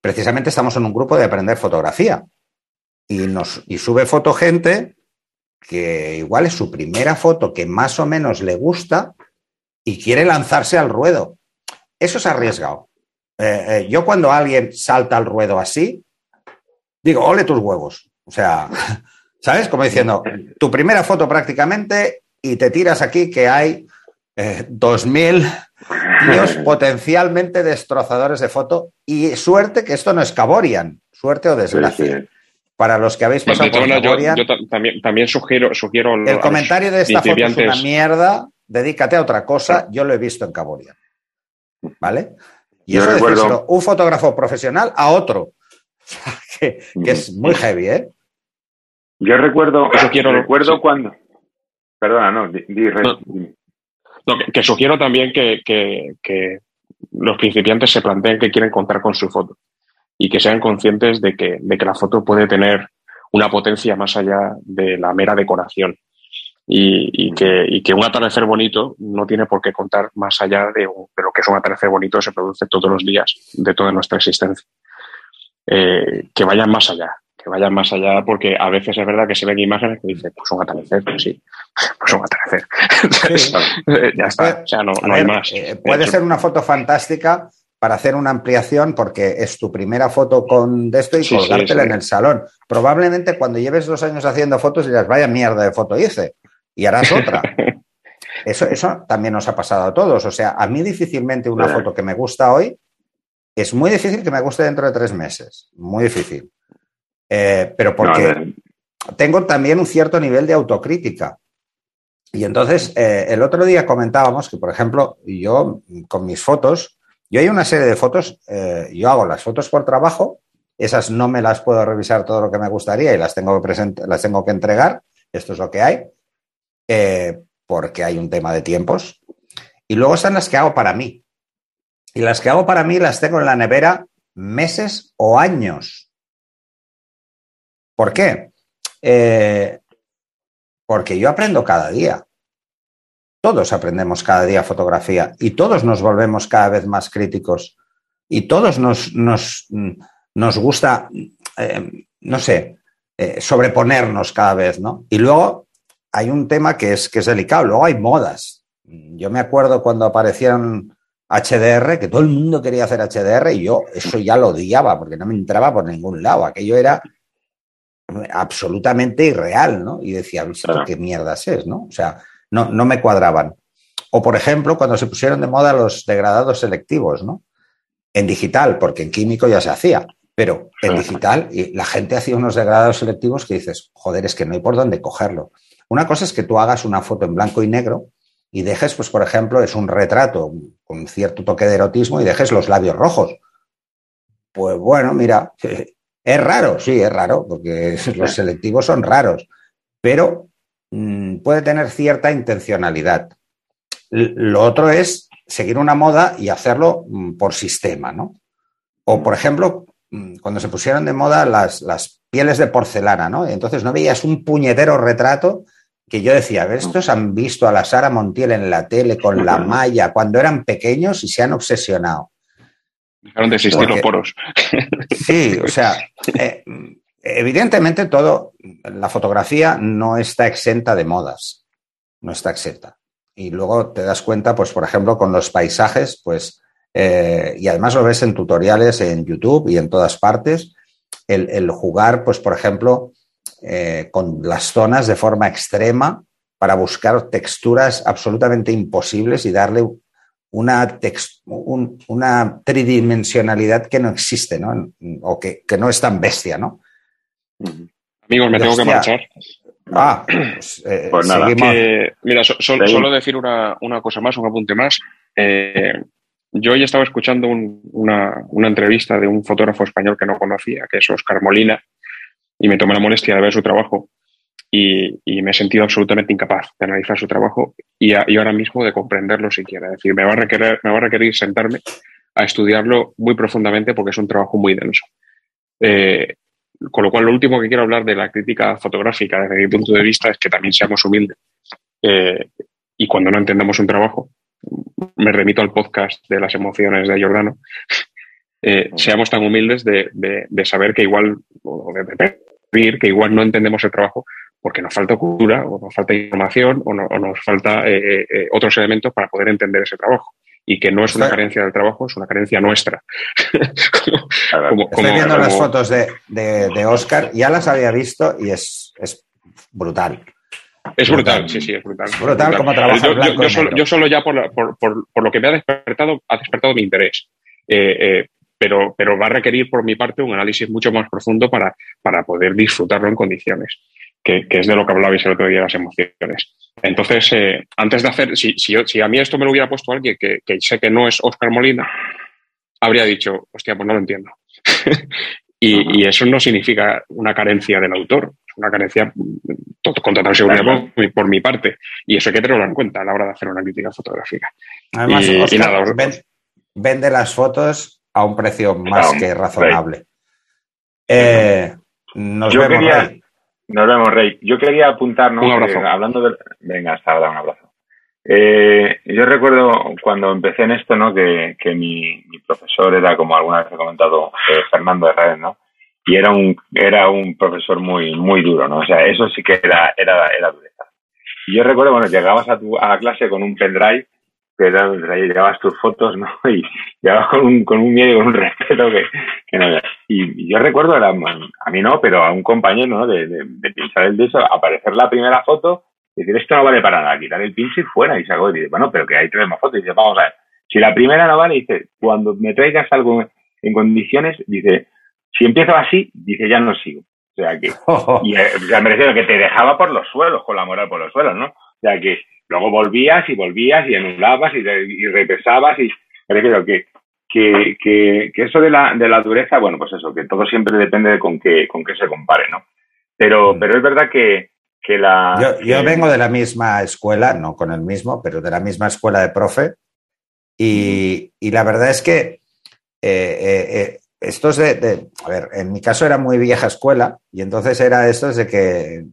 Precisamente estamos en un grupo de aprender fotografía y, nos, y sube foto gente que igual es su primera foto que más o menos le gusta y quiere lanzarse al ruedo. Eso es arriesgado. Eh, eh, yo cuando alguien salta al ruedo así, digo, ole tus huevos. O sea, ¿sabes? Como diciendo, tu primera foto prácticamente y te tiras aquí que hay eh, 2000 tíos potencialmente destrozadores de foto y suerte que esto no es Caborian, suerte o desgracia. Para los que habéis pasado por yo, yo, también, también sugiero, sugiero el comentario de esta foto es una mierda, dedícate a otra cosa, yo lo he visto en Caborian. ¿Vale? Y yo eso recuerdo... un fotógrafo profesional a otro, que, que, es muy heavy, ¿eh? Yo recuerdo, eso quiero, recuerdo sí. cuando... Perdona, no, di, di, no. No, que, que, sugiero también que, que, que, los principiantes se planteen que quieren contar con su foto y que sean conscientes de que, de que la foto puede tener una potencia más allá de la mera decoración y, y, que, y, que, un atardecer bonito no tiene por qué contar más allá de, de, lo que es un atardecer bonito se produce todos los días de toda nuestra existencia. Eh, que vayan más allá, que vayan más allá, porque a veces es verdad que se ven imágenes que dicen, pues un atardecer, pues sí, pues un atardecer. Sí. ya está, o sea, no, no hay más. Eh, puede ser una foto fantástica para hacer una ampliación porque es tu primera foto con de esto y sí, colgártela sí, en el salón. Probablemente cuando lleves dos años haciendo fotos dirás, vaya mierda de foto hice y harás otra. eso, eso también nos ha pasado a todos. O sea, a mí difícilmente una foto que me gusta hoy es muy difícil que me guste dentro de tres meses. Muy difícil. Eh, pero porque tengo también un cierto nivel de autocrítica. Y entonces, eh, el otro día comentábamos que, por ejemplo, yo con mis fotos, yo hay una serie de fotos, eh, yo hago las fotos por trabajo, esas no me las puedo revisar todo lo que me gustaría y las tengo que, las tengo que entregar, esto es lo que hay, eh, porque hay un tema de tiempos. Y luego están las que hago para mí. Y las que hago para mí las tengo en la nevera meses o años. ¿Por qué? Eh, porque yo aprendo cada día. Todos aprendemos cada día fotografía y todos nos volvemos cada vez más críticos y todos nos, nos, nos gusta, eh, no sé, eh, sobreponernos cada vez, ¿no? Y luego hay un tema que es, que es delicado, luego hay modas. Yo me acuerdo cuando aparecieron HDR, que todo el mundo quería hacer HDR y yo eso ya lo odiaba porque no me entraba por ningún lado. Aquello era absolutamente irreal, ¿no? Y decía, ¿esto qué mierdas es, no? O sea, no, no me cuadraban. O, por ejemplo, cuando se pusieron de moda los degradados selectivos, ¿no? En digital, porque en químico ya se hacía, pero en digital y la gente hacía unos degradados selectivos que dices, joder, es que no hay por dónde cogerlo. Una cosa es que tú hagas una foto en blanco y negro y dejes, pues, por ejemplo, es un retrato con cierto toque de erotismo y dejes los labios rojos. Pues bueno, mira, es raro, sí, es raro, porque los selectivos son raros, pero puede tener cierta intencionalidad. Lo otro es seguir una moda y hacerlo mm, por sistema, ¿no? O, por ejemplo, mm, cuando se pusieron de moda las, las pieles de porcelana, ¿no? Entonces no veías un puñetero retrato que yo decía, a ver, estos han visto a la Sara Montiel en la tele con la malla cuando eran pequeños y se han obsesionado. Dejaron de existir los poros. Sí, o sea, eh, evidentemente todo, la fotografía no está exenta de modas, no está exenta. Y luego te das cuenta, pues, por ejemplo, con los paisajes, pues, eh, y además lo ves en tutoriales en YouTube y en todas partes, el, jugar, pues, por ejemplo, eh, con las zonas de forma extrema para buscar texturas absolutamente imposibles y darle una, una tridimensionalidad que no existe, ¿no? O que, no es tan bestia, ¿no? Amigos, me tengo que marchar. Ah, pues, eh, pues nada. mira, solo decir una, cosa más, un apunte más. Eh, yo hoy estaba escuchando una, una, entrevista de un fotógrafo español que no conocía, que es Oscar Molina, y me tomé la molestia de ver su trabajo y, me he sentido absolutamente incapaz de analizar su trabajo y, ahora mismo de comprenderlo siquiera. Es decir, me va, a requerir, me va a requerir sentarme a estudiarlo muy profundamente porque es un trabajo muy denso. Eh, con lo cual, lo último que quiero hablar de la crítica fotográfica desde mi punto de vista es que también seamos humildes. Eh, y cuando no entendemos un trabajo, me remito al podcast de las emociones de Giordano, eh, seamos tan humildes de, saber que igual, o de pedir que igual no entendemos el trabajo, porque nos falta cultura o nos falta información o, nos falta eh, eh, otros elementos para poder entender ese trabajo. Y que no es una carencia del trabajo, es una carencia nuestra. Estoy viendo las fotos de, de, Oscar, ya las había visto y es, es brutal. Es brutal, sí, sí, es brutal. Brutal, como trabaja yo, solo, ya por, por, por, lo que me ha despertado, ha despertado mi interés. Eh, pero, pero va a requerir por mi parte un análisis mucho más profundo para, para poder disfrutarlo en condiciones que, es de lo que hablabais el otro día las emociones. Entonces, eh, antes de hacer, si, si, a mí esto me lo hubiera puesto alguien que, sé que no es Oscar Molina, habría dicho, hostia, pues no lo entiendo. y, eso no significa una carencia del autor, una carencia con total seguridad por, mi parte. Y eso hay que tenerlo en cuenta a la hora de hacer una crítica fotográfica. Además, vende las fotos a un precio más que razonable. Eh, nos vemos, ahí. Nos vemos, Rey. Yo quería apuntarnos, un abrazo. hablando del... Venga, hasta ahora, un abrazo. Eh, yo recuerdo cuando empecé en esto, ¿no? Que, que mi, mi, profesor era, como alguna vez he comentado, eh, Fernando Herrera, ¿no? Y era un, era un profesor muy, muy duro, ¿no? O sea, eso sí que era, era, era dureza. Y yo recuerdo, bueno, llegabas a, tu, a la clase con un pendrive que llevabas tus fotos, ¿no? Y llegabas con un, con un miedo y con un respeto que, que no y, yo recuerdo, a, a mí no, pero a un compañero, ¿no? De, de, de el de eso, aparecer la primera foto decir, esto no vale para nada, quitar el pinche y fuera. Y salgo y dice, bueno, pero que hay tres más fotos. Y dice, vamos a ver, si la primera no vale, dice, cuando me traigas algo en condiciones, dice, si empiezo así, dice, ya no sigo. O sea que, y eh, me refiero que te dejaba por los suelos, con la moral por los suelos, ¿no? O sea que luego volvías y volvías y anulabas y, y repesabas y refiero que, que, que, que, eso de la, de la dureza, bueno, pues eso, que todo siempre depende de con qué, con qué se compare, ¿no? Pero, mm. pero es verdad que, que la... Yo, yo vengo de la misma escuela, no con el mismo, pero de la misma escuela de profe y, y la verdad es que eh, eh, eh esto es de, a ver, en mi caso era muy vieja escuela y entonces era esto de que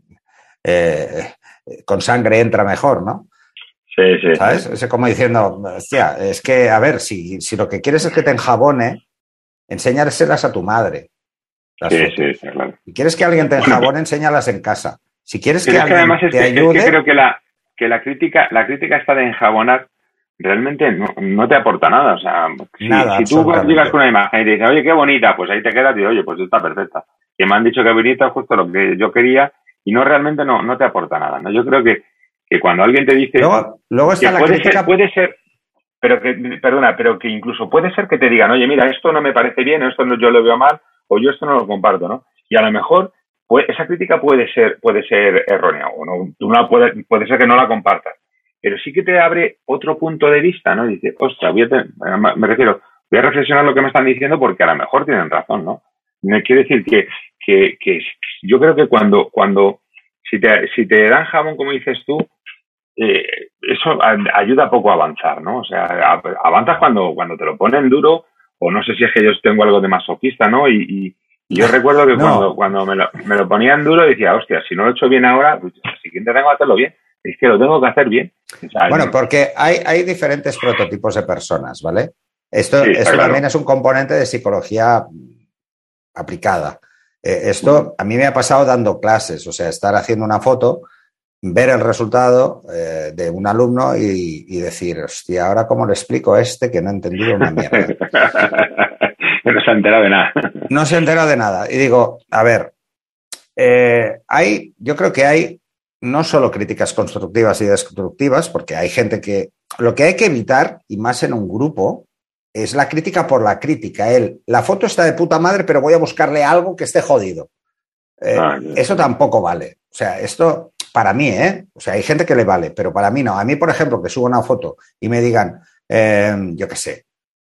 eh, con sangre entra mejor, ¿no? Sí, sí. ¿Sabes? Es como diciendo, hostia, es que, a ver, si, si lo que quieres es que te enjabone, enséñaselas a tu madre. Sí, sí, sí, claro. Si quieres que alguien te enjabone, enséñalas en casa. Si quieres que alguien te ayude... Es que creo que la, que la crítica, la crítica está de enjabonar realmente no, no, te aporta nada. O sea, si, si tú llegas con una imagen y te dices, oye, qué bonita, pues ahí te quedas y oye, pues está perfecta. Que me han dicho que bonita es justo lo que yo quería y no realmente no, no te aporta nada. ¿no? Yo creo que, que cuando alguien te dice luego, está la puede, ser, puede ser, pero que, perdona, pero que incluso puede ser que te digan, oye, mira, esto no me parece bien, esto no, yo lo veo mal, o yo esto no lo comparto, ¿no? Y a lo mejor pues, esa crítica puede ser, puede ser errónea, o no, tú no puede, puede ser que no la compartas pero sí que te abre otro punto de vista, ¿no? Dice, ostras, voy a me refiero, voy a reflexionar lo que me están diciendo porque a lo mejor tienen razón, ¿no? Me quiere decir que, que, que yo creo que cuando, cuando, si te, si te dan jabón, como dices tú, eh, eso ayuda poco a avanzar, ¿no? O sea, avanzas cuando, cuando te lo ponen duro, o no sé si es que yo tengo algo de masoquista, ¿no? Y, yo recuerdo que cuando, cuando me, lo, me lo ponían duro decía, hostia, si no lo he hecho bien ahora, pues el siguiente tengo que hacerlo bien es que lo tengo que hacer bien. bueno, porque hay, hay, diferentes prototipos de personas, ¿vale? Esto, también es un componente de psicología aplicada. Eh, esto a mí me ha pasado dando clases, o sea, estar haciendo una foto, ver el resultado eh, de un alumno y, decir, hostia, ahora cómo le explico a este que no ha entendido una mierda. no se ha enterado de nada. no se ha enterado de nada. Y digo, a ver, eh, hay, yo creo que hay no solo críticas constructivas y destructivas, porque hay gente que lo que hay que evitar, y más en un grupo, es la crítica por la crítica. El, la foto está de puta madre, pero voy a buscarle algo que esté jodido. Eh, ah, eso tampoco vale. O sea, esto para mí, ¿eh? O sea, hay gente que le vale, pero para mí no. A mí, por ejemplo, que subo una foto y me digan, em, yo qué sé,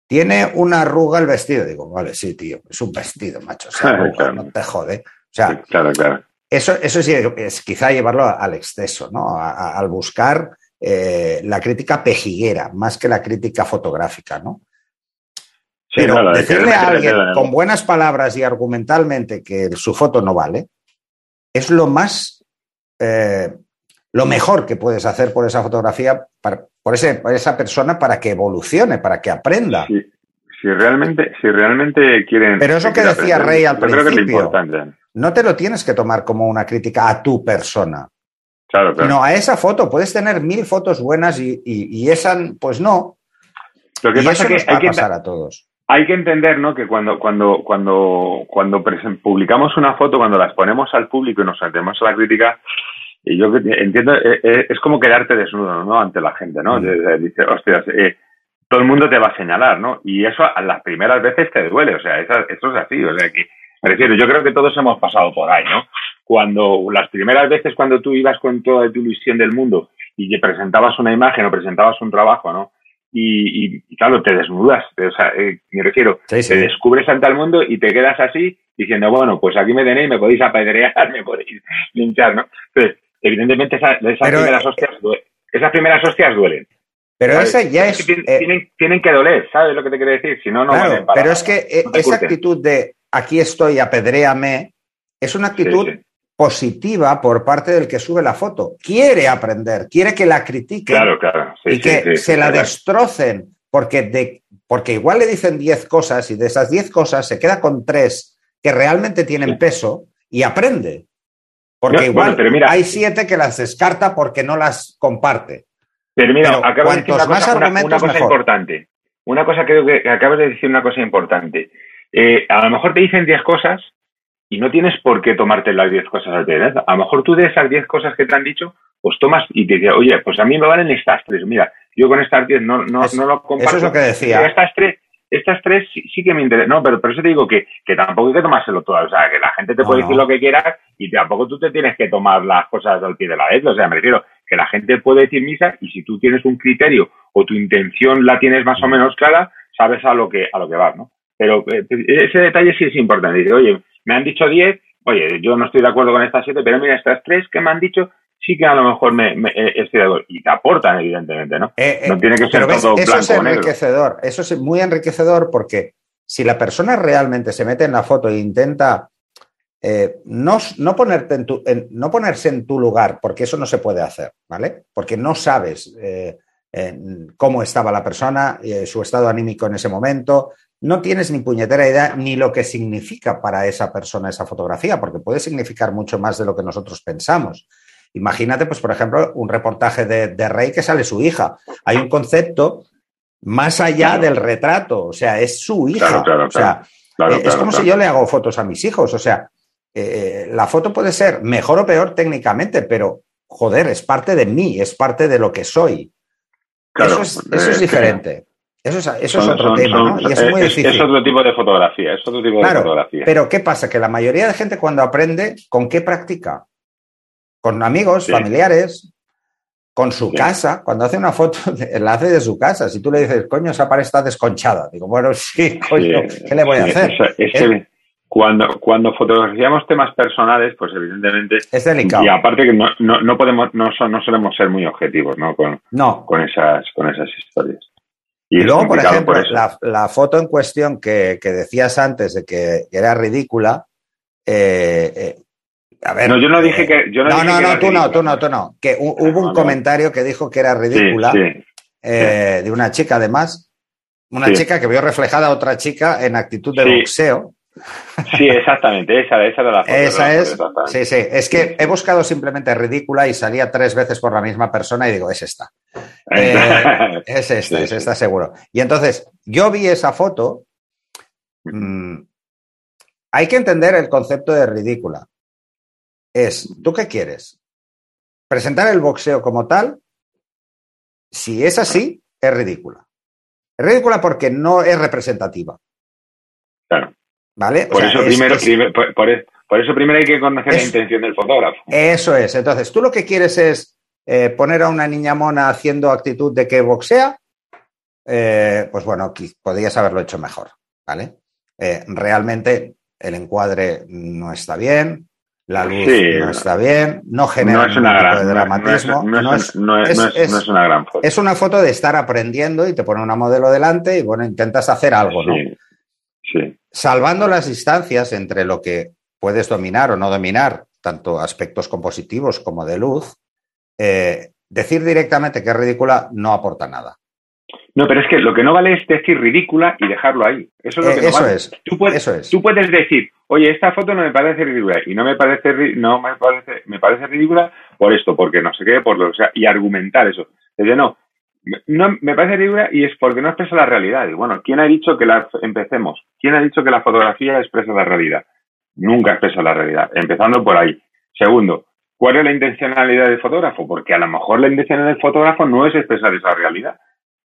tiene una arruga el vestido. Digo, vale, sí, tío, es un vestido, macho. O sea, no te jode. O sea, claro, claro. Eso, eso sí es quizá llevarlo al exceso, ¿no? al buscar eh, la crítica pejiguera, más que la crítica fotográfica, ¿no? Pero decirle a alguien con buenas palabras y argumentalmente que su foto no vale, es lo más, eh, lo mejor que puedes hacer por esa fotografía, por, ese, esa persona para que evolucione, para que aprenda. Si realmente, si realmente quieren. Pero eso que decía Rey al principio no te lo tienes que tomar como una crítica a tu persona. Claro, claro. Sino a esa foto. Puedes tener mil fotos buenas y, esa, pues no. Lo que pasa es que hay que pasar a todos. Hay que entender, ¿no? Que cuando, cuando, cuando, cuando publicamos una foto, cuando las ponemos al público y nos metemos a la crítica, y yo entiendo, eh, eh, es como quedarte desnudo, ¿no? Ante la gente, ¿no? Mm. Dice, hostias, eh, todo el mundo te va a señalar, ¿no? Y eso a las primeras veces te duele, o sea, eso, eso es así, o sea, que me refiero, yo creo que todos hemos pasado por ahí, ¿no? Cuando las primeras veces cuando tú ibas con toda tu ilusión del mundo y te presentabas una imagen o presentabas un trabajo, ¿no? Y, claro, te desnudas, o sea, eh, me refiero, te descubres ante el mundo y te quedas así diciendo, bueno, pues aquí me tenéis, me podéis apedrear, me podéis linchar, ¿no? Entonces, evidentemente esas primeras hostias esas primeras hostias duelen. Pero esa ya es. Eh, tienen, que doler, ¿sabes lo que te quiero decir? Si no, no claro, Pero es que eh, esa actitud de aquí estoy, apedréame, es una actitud positiva por parte del que sube la foto. Quiere aprender, quiere que la critiquen y que se la destrocen, porque, de, porque igual le dicen 10 cosas y de esas 10 cosas se queda con tres que realmente tienen peso y aprende. Porque igual hay siete que las descarta porque no las comparte. Pero mira, acabas de decir una cosa, cosa importante. Una cosa creo que acabas de decir una cosa importante. Eh, a lo mejor te dicen 10 cosas y no tienes por qué tomarte las 10 cosas al pie A lo mejor tú de esas 10 cosas que te han dicho, pues tomas y te dice, oye, pues a mí me valen estas tres. Mira, yo con estas tres no, no, no lo comparto. Eso es lo que decía. Estas tres, estas tres sí, que me interesan. No, pero, pero eso te digo que, que tampoco hay que tomárselo todo. O sea, que la gente te puede decir lo que quieras y tampoco tú te tienes que tomar las cosas al pie de la letra. O sea, me refiero que la gente puede decir misa y si tú tienes un criterio o tu intención la tienes más o menos clara, sabes a lo que, a lo que vas, ¿no? Pero eh, ese detalle sí es importante. Dice, oye, me han dicho 10, oye, yo no estoy de acuerdo con estas siete, pero mira, estas tres que me han dicho, sí que a lo mejor me, eh, estoy de acuerdo. Y te aportan, evidentemente, ¿no? Eh, no tiene que ser todo eso blanco es enriquecedor. Eso es muy enriquecedor porque si la persona realmente se mete en la foto e intenta no, no, ponerte en tu, no ponerse en tu lugar, porque eso no se puede hacer, ¿vale? Porque no sabes cómo estaba la persona, su estado anímico en ese momento, no tienes ni puñetera idea ni lo que significa para esa persona esa fotografía, porque puede significar mucho más de lo que nosotros pensamos. Imagínate, pues, por ejemplo, un reportaje de, Rey que sale su hija. Hay un concepto más allá del retrato, o sea, es su hija. o sea, eh, es como si yo le hago fotos a mis hijos, o sea, eh, la foto puede ser mejor o peor técnicamente, pero joder, es parte de mí, es parte de lo que soy. eso es, eso es diferente. Eso es, otro tema, ¿no? Y es muy difícil. Es otro tipo de fotografía, es otro tipo de fotografía. Pero ¿qué pasa? Que la mayoría de gente cuando aprende, ¿con qué practica? Con amigos, familiares, con su casa. Cuando hace una foto, la hace de su casa. Si tú le dices, coño, esa pared está desconchada. Digo, bueno, sí, coño, ¿qué le voy a hacer? Es, que cuando, cuando fotografiamos temas personales, pues evidentemente... Es delicado. Y aparte que no, no, podemos, no, no solemos ser muy objetivos, ¿no? Con, no. con, esas, con esas historias. Y, luego, por ejemplo, la, foto en cuestión que, decías antes de que era ridícula, eh, eh, a ver, no, yo no dije que. Yo no, no, no, tú no, tú no, tú no. Que hubo un comentario que dijo que era ridícula eh, de una chica, además. Una chica que vio reflejada a otra chica en actitud de boxeo. Sí, exactamente, esa, esa era la foto. Esa es, sí, sí, es que he buscado simplemente ridícula y salía tres veces por la misma persona y digo, es esta. Eh, es esta, es esta seguro. Y entonces, yo vi esa foto, mm, hay que entender el concepto de ridícula. Es, ¿tú qué quieres? ¿Presentar el boxeo como tal? Si es así, es ridícula. Es ridícula porque no es representativa. Claro. ¿Vale? Por, eso, primero, por, eso primero hay que conocer la intención del fotógrafo. Eso es. Entonces, tú lo que quieres es eh, poner a una niña mona haciendo actitud de que boxea. Eh, pues bueno, podrías haberlo hecho mejor. ¿Vale? Eh, realmente el encuadre no está bien, la luz no está bien, no genera no una gran, dramatismo. No es, una gran foto. Es una foto de estar aprendiendo y te pone una modelo delante y bueno, intentas hacer algo, ¿no? Salvando las distancias entre lo que puedes dominar o no dominar, tanto aspectos compositivos como de luz, eh, decir directamente que es ridícula no aporta nada. No, pero es que lo que no vale es decir ridícula y dejarlo ahí. Eso es lo que no vale. Es, tú puedes, eso es. Tú puedes decir, oye, esta foto no me parece ridícula y no me parece, no me parece, me parece ridícula por esto, porque no sé qué, por lo, o sea, y argumentar eso. Desde no, no, me parece ridícula y es porque no expresa la realidad. Y bueno, ¿quién ha dicho que la empecemos? ¿Quién ha dicho que la fotografía expresa la realidad? Nunca expresa la realidad. Empezando por ahí. Segundo, ¿cuál es la intencionalidad del fotógrafo? Porque a lo mejor la intención del fotógrafo no es expresar esa realidad.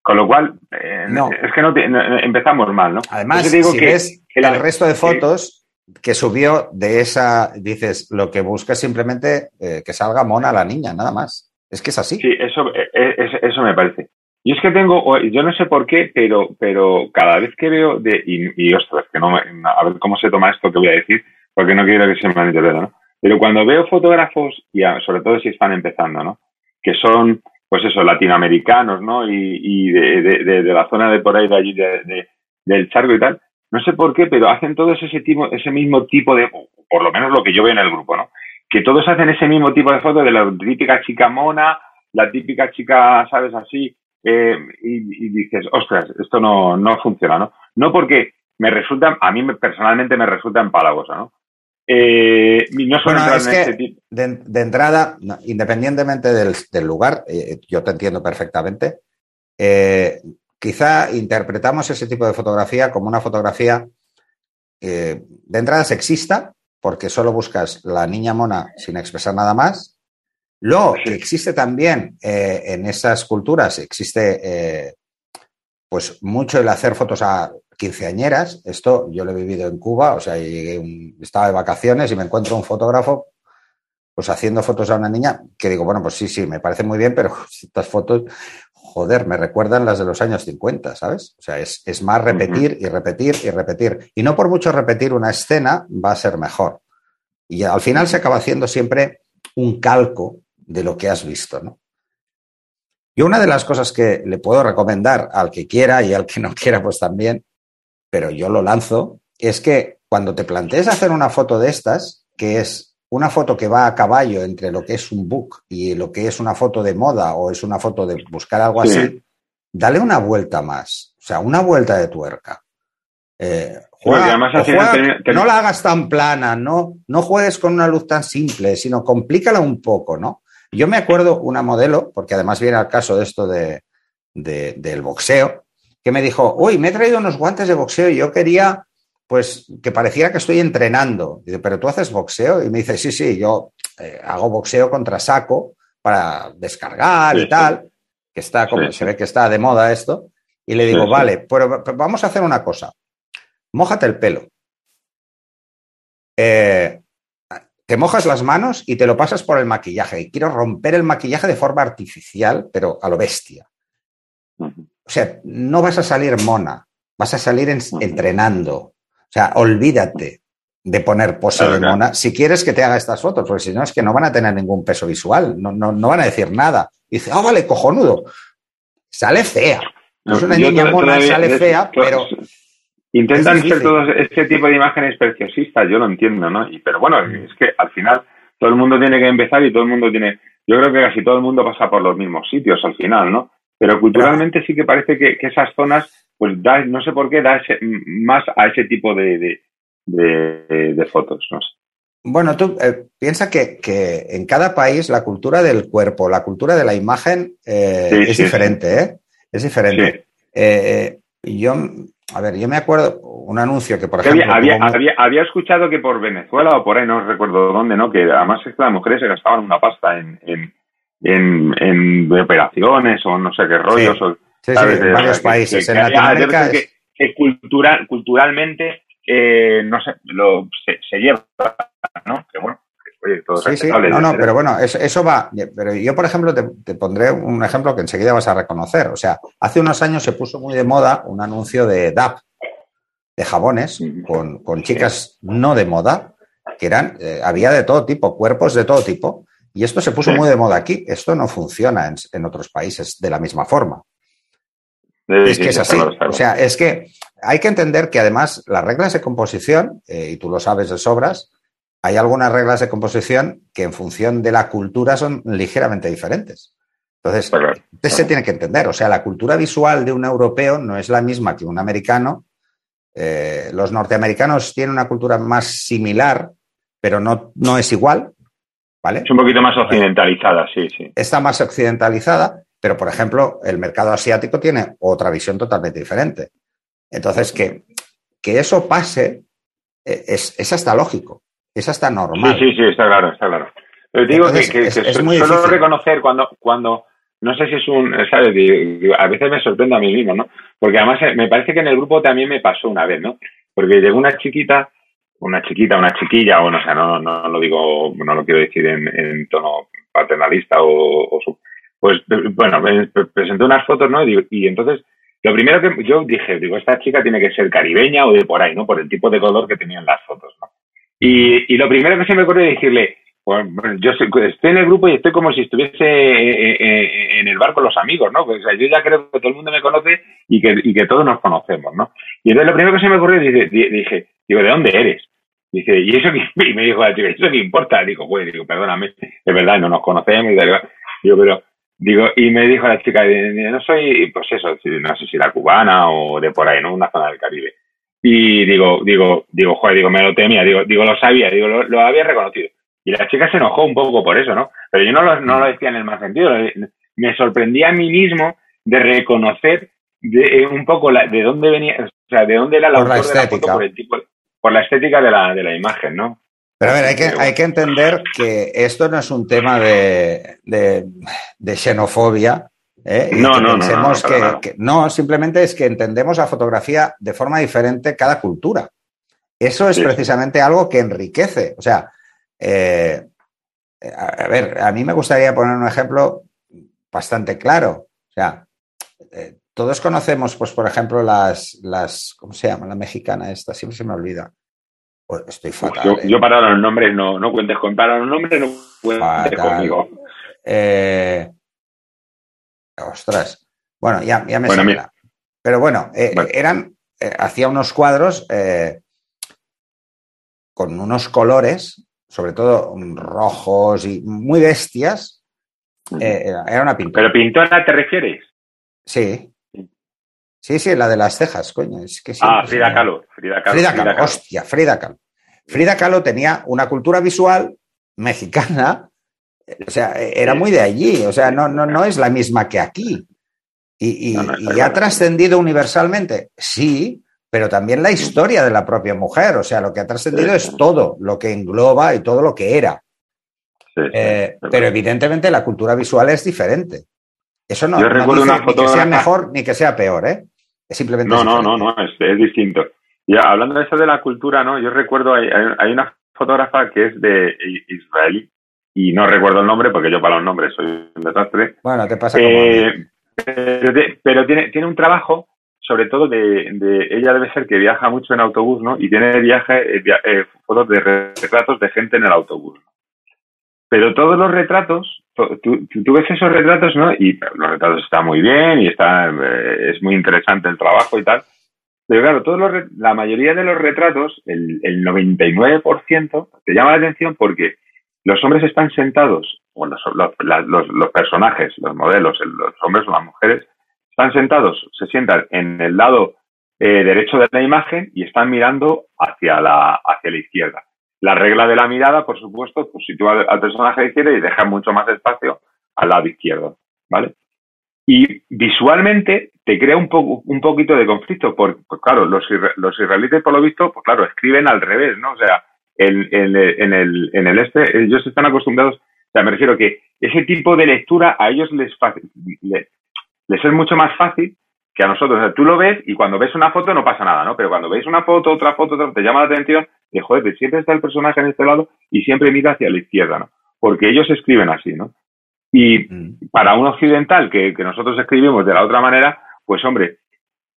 Con lo cual, eh, es que no, empezamos mal, ¿no? Además, digo si que, ves el resto de fotos que subió de esa, dices, lo que busca es simplemente eh, que salga mona la niña, nada más. Es que es así. Sí, eso, eh, eh, eso me parece. Y es que tengo, yo no sé por qué, pero, pero cada vez que veo de, y, ostras, que no a ver cómo se toma esto que voy a decir, porque no quiero que se me malinterprete, ¿no? Pero cuando veo fotógrafos, y sobre todo si están empezando, ¿no? Que son, pues eso, latinoamericanos, ¿no? Y, de, de, de, la zona de por ahí, de allí, de, del charco y tal, no sé por qué, pero hacen todos ese tipo, ese mismo tipo de, por lo menos lo que yo veo en el grupo, ¿no? que todos hacen ese mismo tipo de foto de la típica chica mona, la típica chica, ¿sabes? Así, eh, y, dices, ostras, esto no, no funciona, ¿no? No porque me resulta, a mí personalmente me resulta empalagosa, ¿no? Eh, no es que de, entrada, independientemente del, lugar, eh, yo te entiendo perfectamente, quizá interpretamos ese tipo de fotografía como una fotografía de entrada sexista, porque solo buscas la niña mona sin expresar nada más. Luego, que existe también eh, en esas culturas, existe eh, pues mucho el hacer fotos a quinceañeras. Esto yo lo he vivido en Cuba, o sea, estaba de vacaciones y me encuentro un fotógrafo pues haciendo fotos a una niña que digo, bueno, pues sí, sí, me parece muy bien, pero estas fotos, joder, me recuerdan las de los años 50, ¿sabes? O sea, es, es más repetir y repetir y repetir. Y no por mucho repetir una escena va a ser mejor. Y al final se acaba haciendo siempre un calco de lo que has visto, ¿no? Y una de las cosas que le puedo recomendar al que quiera y al que no quiera, pues también, pero yo lo lanzo, es que cuando te plantees hacer una foto de estas, que es una foto que va a caballo entre lo que es un book y lo que es una foto de moda o es una foto de buscar algo así, dale una vuelta más, o sea, una vuelta de tuerca. Eh, no la hagas tan plana, no, no juegues con una luz tan simple, sino complícala un poco, ¿no? Yo me acuerdo una modelo, porque además viene al caso de esto de, del boxeo, que me dijo, uy, me he traído unos guantes de boxeo y yo quería, pues, que pareciera que estoy entrenando. Dice, pero tú haces boxeo? Y me dice, sí, sí, yo eh, hago boxeo contra saco para descargar y tal, que está como, se ve que está de moda esto. Y le digo, vale, pero vamos a hacer una cosa. Mójate el pelo. Eh, te mojas las manos y te lo pasas por el maquillaje. Y quiero romper el maquillaje de forma artificial, pero a lo bestia. O sea, no vas a salir mona, vas a salir entrenando. O sea, olvídate de poner pose de mona si quieres que te haga estas fotos, porque si no es que no van a tener ningún peso visual, no, no, van a decir nada. Y dice, ah, vale, cojonudo. Sale fea. No, es una niña mona, sale fea, pero Intentan hacer todo este tipo de imágenes preciosistas, yo lo entiendo, ¿no? Y, pero bueno, mm. es que al final todo el mundo tiene que empezar y todo el mundo tiene. Yo creo que casi todo el mundo pasa por los mismos sitios al final, ¿no? Pero culturalmente sí que parece que, esas zonas, pues da, no sé por qué, da más a ese tipo de, de, fotos, no sé. Bueno, tú eh, piensa que, que, en cada país la cultura del cuerpo, la cultura de la imagen eh, es, diferente, ¿eh? es diferente, eh, yo a ver, yo me acuerdo un anuncio que, por ejemplo. Había, había, escuchado que por Venezuela o por ahí, no recuerdo dónde, ¿no? Que además es que las mujeres se gastaban una pasta en, en, en, operaciones o no sé qué rollos. Sí, sí, en varios países. en Latinoamérica. Que, cultural, culturalmente, eh, no sé, lo, se, se lleva, ¿no? Que bueno, sí, sí. No, no, pero bueno, eso, va. Pero yo, por ejemplo, te, pondré un ejemplo que enseguida vas a reconocer. O sea, hace unos años se puso muy de moda un anuncio de DAP, de jabones, con, chicas no de moda, que eran, eh, había de todo tipo, cuerpos de todo tipo. Y esto se puso muy de moda aquí. Esto no funciona en, otros países de la misma forma. es que es así. O sea, es que hay que entender que además las reglas de composición, eh, y tú lo sabes de sobras, hay algunas reglas de composición que en función de la cultura son ligeramente diferentes. Entonces, se tiene que entender. O sea, la cultura visual de un europeo no es la misma que un americano. Eh, los norteamericanos tienen una cultura más similar, pero no, no es igual. ¿Vale? Es un poquito más occidentalizada, sí, sí. Está más occidentalizada, pero por ejemplo, el mercado asiático tiene otra visión totalmente diferente. Entonces, que, que eso pase eh, es, es hasta lógico. Es hasta normal. Sí, sí, sí, está claro, está claro. Pero te digo que, es, solo reconocer cuando, cuando, no sé si es un, ¿sabes? a veces me sorprende a mí mismo, ¿no? Porque además eh, me parece que en el grupo también me pasó una vez, ¿no? Porque llegó una chiquita, una chiquita, una chiquilla, o no sé, no, no, lo digo, no lo quiero decir en, tono paternalista o, pues bueno, me presentó unas fotos, ¿no? Y, y, entonces, lo primero que yo dije, digo, esta chica tiene que ser caribeña o de por ahí, ¿no? Por el tipo de color que tenían las fotos, ¿no? Y, lo primero que se me ocurrió es decirle, pues, yo estoy en el grupo y estoy como si estuviese eh, eh, eh, en el bar con los amigos, ¿no? Pues, yo ya creo que todo el mundo me conoce y que, y que todos nos conocemos, ¿no? Y entonces lo primero que se me ocurrió dije, dije digo, ¿de dónde eres? Dice, ¿y eso qué? Y me dijo la chica, ¿eso qué importa? Digo, pues, digo, perdóname, es verdad, no nos conocemos y tal. Digo, pero, digo, y me dijo la chica, no soy, pues eso, no sé si la cubana o de por ahí, ¿no? Una zona del Caribe. Y digo, digo, digo, joder, digo, me lo temía, digo, digo, lo sabía, digo, lo, había reconocido. Y la chica se enojó un poco por eso, ¿no? Pero yo no lo, no lo decía en el más sentido. Me sorprendía a mí mismo de reconocer de, eh, un poco la, de dónde venía, o sea, de dónde era la, por la estética. por el tipo, por la estética de la, de la imagen, ¿no? Pero a ver, hay que, hay que entender que esto no es un tema de, de, xenofobia. ¿eh? no, no, no, que, no, simplemente es que entendemos la fotografía de forma diferente cada cultura. Eso es precisamente algo que enriquece. O sea, eh, a, ver, a mí me gustaría poner un ejemplo bastante claro. O sea, eh, todos conocemos, pues, por ejemplo, las, las, ¿cómo se llama? La mexicana esta, siempre se me olvida. Pues, estoy fatal. Yo, ¿eh? para los nombres no, no cuentes con para los nombres, no cuentes conmigo. ostras. Bueno, ya, ya me bueno, Pero bueno, eran, hacía unos cuadros con unos colores, sobre todo rojos y muy bestias. Eh, era una pintura. ¿Pero pintora te refieres? Sí. Sí, sí, la de las cejas, coño. Es que ah, Frida Kahlo. Frida Kahlo. Frida Kahlo, hostia, Frida Kahlo. Frida Kahlo tenía una cultura visual mexicana, o sea, era muy de allí, o sea, no, no, no es la misma que aquí. Y, y ha trascendido universalmente, sí, pero también la historia de la propia mujer, o sea, lo que ha trascendido es todo, lo que engloba y todo lo que era. Eh, pero evidentemente la cultura visual es diferente. Eso no, dice ni que sea mejor ni que sea peor, ¿eh? Es simplemente. No, no, no, no, es, distinto. Y hablando de eso de la cultura, ¿no? Yo recuerdo, hay, hay una fotógrafa que es de Israel y no recuerdo el nombre porque yo para los nombres soy un desastre. Bueno, te pasa como. Eh, pero, tiene, tiene un trabajo sobre todo de, ella debe ser que viaja mucho en autobús, ¿no? Y tiene viaje, eh, eh, fotos de retratos de gente en el autobús. Pero todos los retratos, tú, ves esos retratos, ¿no? Y los retratos están muy bien y está, eh, es muy interesante el trabajo y tal. Pero claro, todos los, la mayoría de los retratos, el, el 99%, te llama la atención porque los hombres están sentados, o los, los, los personajes, los modelos, los hombres o las mujeres, están sentados, se sientan en el lado eh, derecho de la imagen y están mirando hacia la, hacia la izquierda. La regla de la mirada, por supuesto, pues sitúa al personaje de izquierda y deja mucho más espacio al lado izquierdo, ¿vale? Y visualmente te crea un, poco, un poquito de conflicto, porque, pues claro, los, los israelitas, por lo visto, pues claro, escriben al revés, ¿no? O sea, en, el, en el este, ellos están acostumbrados, o sea, me refiero que ese tipo de lectura a ellos les, les, les es mucho más fácil que a nosotros. tú lo ves y cuando ves una foto no pasa nada, ¿no? Pero cuando ves una foto, otra foto, otra, te llama la atención y, joder, siempre está el personaje en este lado y siempre mira hacia la izquierda, ¿no? Porque ellos escriben así, ¿no? Y mm. para un occidental que, nosotros escribimos de la otra manera, pues hombre,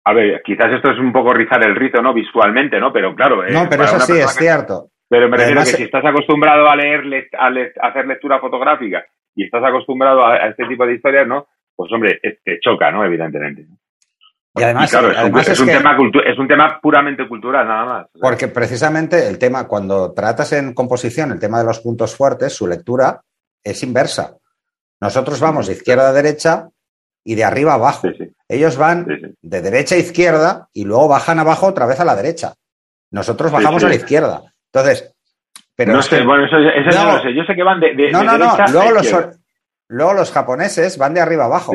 a ver, quizás esto es un poco rizar el rizo, ¿no? Visualmente, ¿no? Pero claro. Eh, no, pero eso sí, es cierto. Pero me refiero que si estás acostumbrado a leer, a, hacer lectura fotográfica y estás acostumbrado a, este tipo de historias, ¿no? pues hombre, te choca, ¿no? Evidentemente. Y además, es, un, tema es un tema puramente cultural, nada más. Porque precisamente el tema, cuando tratas en composición el tema de los puntos fuertes, su lectura es inversa. Nosotros vamos de izquierda a derecha y de arriba a abajo. Ellos van de derecha a izquierda y luego bajan abajo otra vez a la derecha. Nosotros bajamos a la izquierda. Entonces, pero. No sé, bueno, eso, no, sé. Yo sé que van de, de, no, no, no. Luego los, Luego los japoneses van de arriba abajo.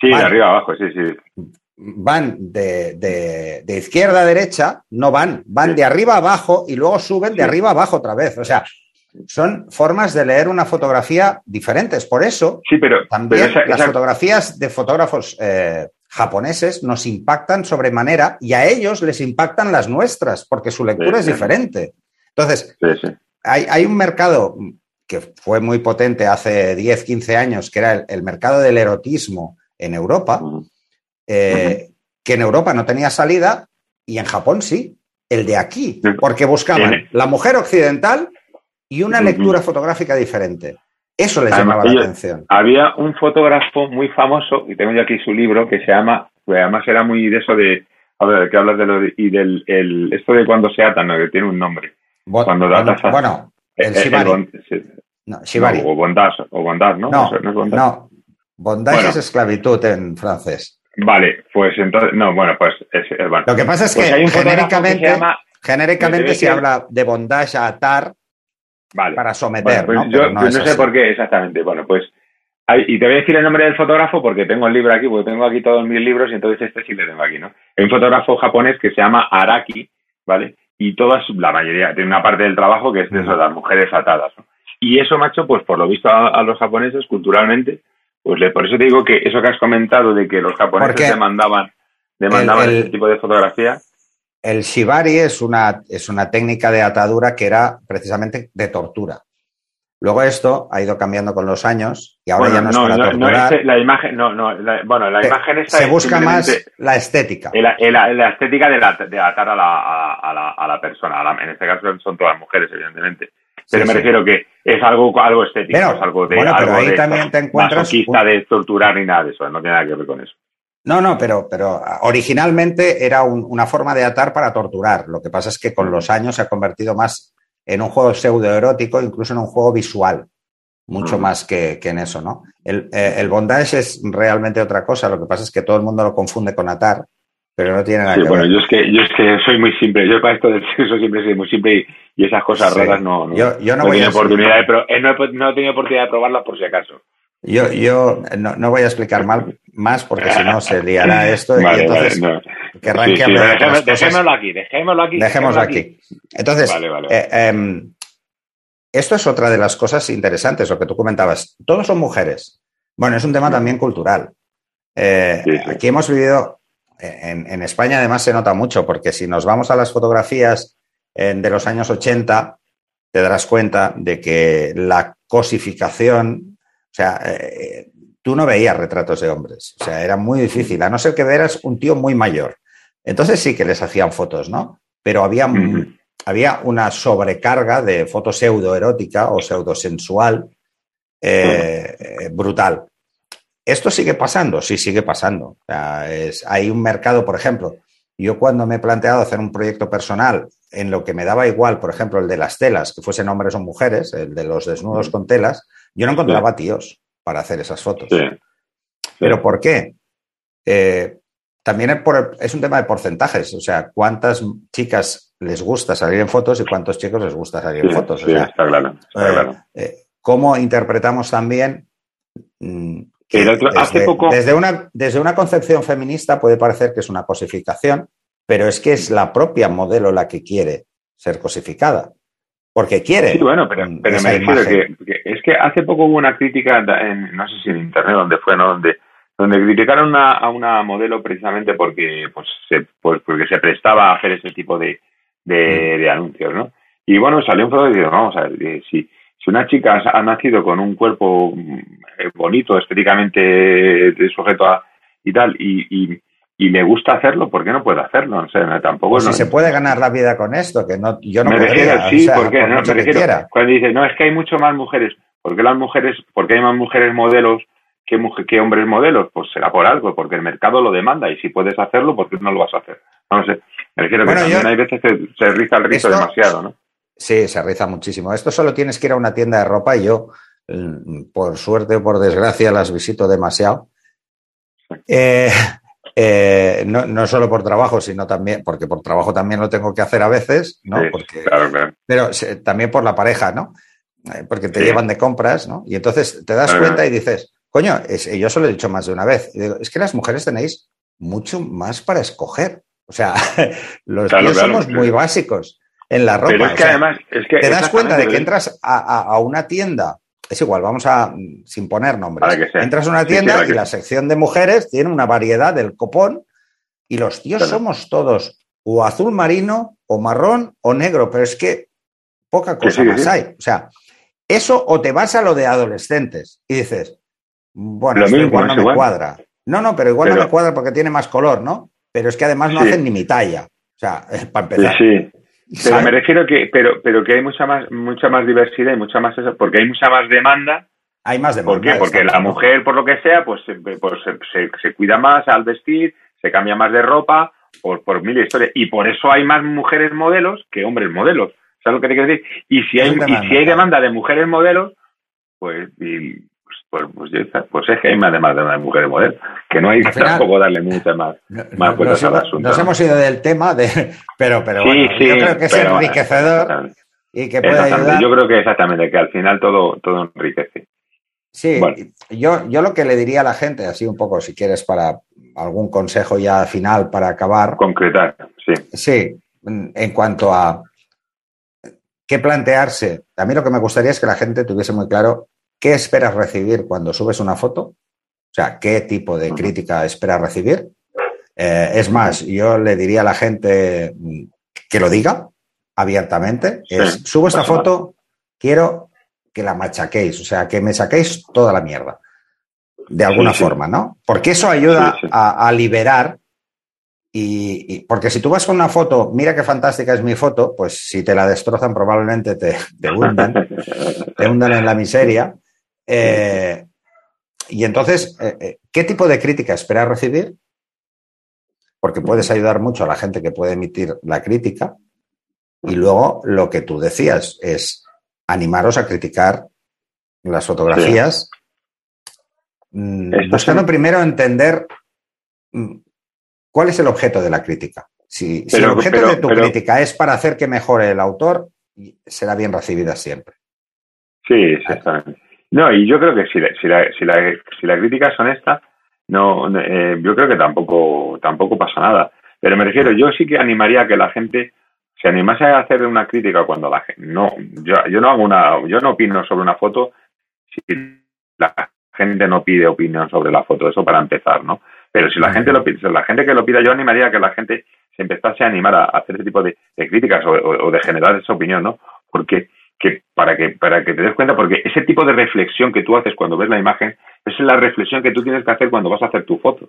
Sí, de arriba abajo, sí, sí. Van de, izquierda a derecha, no van, van de arriba a abajo y luego suben de arriba a abajo otra vez. O sea, son formas de leer una fotografía diferentes. Por eso, sí, pero, también las fotografías de fotógrafos eh, japoneses nos impactan sobremanera y a ellos les impactan las nuestras, porque su lectura es diferente. Entonces, hay, hay, un mercado que fue muy potente hace 10, 15 años, que era el, mercado del erotismo en Europa, eh, que en Europa no tenía salida y en Japón sí, el de aquí, porque buscaban la mujer occidental y una lectura fotográfica diferente. Eso les llamaba la atención. Había un fotógrafo muy famoso, y tengo yo aquí su libro, que se llama, además era muy de eso de, a ver, que hablas de lo y del esto de cuando se atan, que tiene un nombre. cuando bueno, bueno, el, el, no, Shibari. o bondage, o bondage, ¿no? No, no, bondage. es esclavitud en francés. Vale, pues entonces, no, bueno, pues es, bueno. Lo que pasa es pues que genéricamente, genéricamente se, habla de bondage a atar para someter, pues ¿no? Yo, no, sé por qué exactamente. Bueno, pues y te voy a decir el nombre del fotógrafo porque tengo el libro aquí, porque tengo aquí todos mis libros y entonces este sí le tengo aquí, ¿no? Hay un fotógrafo japonés que se llama Araki, ¿vale? y todas, la mayoría, tiene una parte del trabajo que es de eso, las mujeres atadas. Y eso, macho, pues por lo visto a, los japoneses, culturalmente, pues le, por eso te digo que eso que has comentado de que los japoneses demandaban, demandaban ese tipo de fotografía. El shibari es una, es una técnica de atadura que era precisamente de tortura. Luego esto ha ido cambiando con los años y ahora ya no, es para no, torturar. No, la imagen, no, no, bueno, la imagen está Se busca más la estética. La, la, estética de, de atar a la, a, la, a la persona. en este caso son todas mujeres, evidentemente. Pero me refiero que es algo, algo estético, es algo de, bueno, pero ahí también te encuentras de torturar ni nada de eso, no tiene nada que ver con eso. No, no, pero, pero originalmente era una forma de atar para torturar. Lo que pasa es que con los años se ha convertido más en un juego pseudoerótico, incluso en un juego visual, mucho más que, en eso, ¿no? El, eh, el, bondage es realmente otra cosa, lo que pasa es que todo el mundo lo confunde con atar, pero no tiene nada que bueno, ver. Yo es que, yo es que soy muy simple, yo para esto del sexo siempre soy muy simple y, esas cosas raras no, no, yo, yo no, voy oportunidad de eh, no, he, no he tenido oportunidad de probarlas por si acaso. Yo, yo no, no, voy a explicar mal, más porque si no se liará esto y entonces Dejémoslo aquí, dejémoslo aquí. Dejémoslo aquí. Entonces, eh, em, esto es otra de las cosas interesantes, lo que tú comentabas. Todos son mujeres. Bueno, es un tema también cultural. Eh, aquí hemos vivido, en, en, España además se nota mucho, porque si nos vamos a las fotografías de los años 80, te darás cuenta de que la cosificación o sea, eh, tú no veías retratos de hombres. O sea, era muy difícil, a no ser que veras un tío muy mayor. Entonces sí que les hacían fotos, ¿no? Pero había, había una sobrecarga de foto pseudoerótica o pseudosensual eh, eh, brutal. ¿Esto sigue pasando? Sí, sigue pasando. O sea, es, hay un mercado, por ejemplo, yo cuando me he planteado hacer un proyecto personal en lo que me daba igual, por ejemplo, el de las telas, que fuesen hombres o mujeres, el de los desnudos con telas, yo no encontraba tíos para hacer esas fotos. ¿Pero por qué? Eh, también es, un tema de porcentajes, o sea, cuántas chicas les gusta salir en fotos y cuántos chicos les gusta salir en fotos. está claro. Eh, eh, ¿Cómo interpretamos también mm, desde, poco... desde, una, desde una concepción feminista puede parecer que es una cosificación, pero es que es la propia modelo la que quiere ser cosificada porque quiere. Sí, bueno, pero, me refiero que, es que hace poco hubo una crítica, en, no sé si en internet, donde fue, ¿no? Donde, donde criticaron a una modelo precisamente porque, pues, se, pues, porque se prestaba a hacer ese tipo de, de, mm. anuncios, ¿no? Y bueno, salió un foto y digo, vamos a ver, eh, si, si una chica ha nacido con un cuerpo eh, bonito, estéticamente sujeto a y tal, y, y y le gusta hacerlo, ¿por qué no puede hacerlo? O sea, tampoco pues si se puede ganar la vida con esto, que no, yo no me podría, sí, porque no, me refiero, cuando dice, no, es que hay mucho más mujeres, ¿por qué las mujeres, porque hay más mujeres modelos que, que hombres modelos? Pues será por algo, porque el mercado lo demanda y si puedes hacerlo, ¿por qué no lo vas a hacer? No sé, me refiero que también hay veces que se riza el rizo demasiado, ¿no? Sí, se riza muchísimo. Esto solo tienes que ir a una tienda de ropa y yo, mm, por suerte o por desgracia, las visito demasiado. Eh, eh, no, no, solo por trabajo, sino también, porque por trabajo también lo tengo que hacer a veces, ¿no? porque, Pero también por la pareja, ¿no? Eh, porque te llevan de compras, ¿no? Y entonces te das cuenta y dices, coño, es, yo se lo he dicho más de una vez, es que las mujeres tenéis mucho más para escoger. O sea, los tíos somos muy básicos en la ropa. Pero es que además, es que te das cuenta de que entras a una tienda es igual, vamos a, sin poner nombres. Entras a una tienda y la sección de mujeres tiene una variedad del copón y los tíos somos todos o azul marino o marrón o negro, pero es que poca cosa más hay. O sea, eso o te vas a lo de adolescentes y dices, bueno, igual no me cuadra. No, no, pero igual no me cuadra porque tiene más color, ¿no? Pero es que además no hacen ni mi talla. O sea, para empezar. Sí, pero me refiero que, pero, pero que hay mucha más, mucha más diversidad y mucha más eso, porque hay mucha más demanda. Hay más demanda. ¿Por qué? Porque la mujer, por lo que sea, pues, pues se, se, cuida más al vestir, se cambia más de ropa, por, por mil historias. Y por eso hay más mujeres modelos que hombres modelos. ¿Sabes lo que te quiero decir? Y si hay, y si hay demanda de mujeres modelos, pues, pues, pues, pues, es que hay más demanda de mujeres modelos, que no hay tampoco darle mucha más, más vueltas al asunto. Nos hemos ido del tema, de, pero, pero bueno, yo creo que es enriquecedor y que puede ayudar. Yo creo que exactamente, que al final todo, todo enriquece. Sí, yo, yo lo que le diría a la gente, así un poco, si quieres, para algún consejo ya final para acabar. Concretar, sí. Sí, en cuanto a qué plantearse. A mí lo que me gustaría es que la gente tuviese muy claro qué esperas recibir cuando subes una foto, o sea, qué tipo de crítica esperas recibir. Eh, es más, yo le diría a la gente que lo diga abiertamente. Es, subo esta foto, quiero que la machaquéis, o sea, que me saquéis toda la mierda, de alguna forma, ¿no? Porque eso ayuda a, liberar y, porque si tú vas con una foto, mira qué fantástica es mi foto, pues si te la destrozan probablemente te, te hundan, te hundan en la miseria. Eh, y entonces, eh, eh, ¿qué tipo de crítica esperas recibir? Porque puedes ayudar mucho a la gente que puede emitir la crítica. Y luego lo que tú decías es animaros a criticar las fotografías, mm, buscando primero entender mm, ¿Cuál es el objeto de la crítica? Si, el objeto de tu crítica es para hacer que mejore el autor, será bien recibida siempre. Sí, exactamente. No, y yo creo que si la, si la, si la, si la crítica es honesta, no, eh, yo creo que tampoco, tampoco pasa nada. Pero me refiero, yo sí que animaría a que la gente se animase a hacer una crítica cuando la gente no, yo, yo no hago una, yo no opino sobre una foto si la gente no pide opinión sobre la foto, eso para empezar, ¿no? Pero si la gente lo pide, la gente que lo pida, yo animaría a que la gente se empezase a animar a, hacer ese tipo de, críticas o, de generar esa opinión, ¿no? Porque que para que para que te des cuenta, porque ese tipo de reflexión que tú haces cuando ves la imagen es la reflexión que tú tienes que hacer cuando vas a hacer tu foto.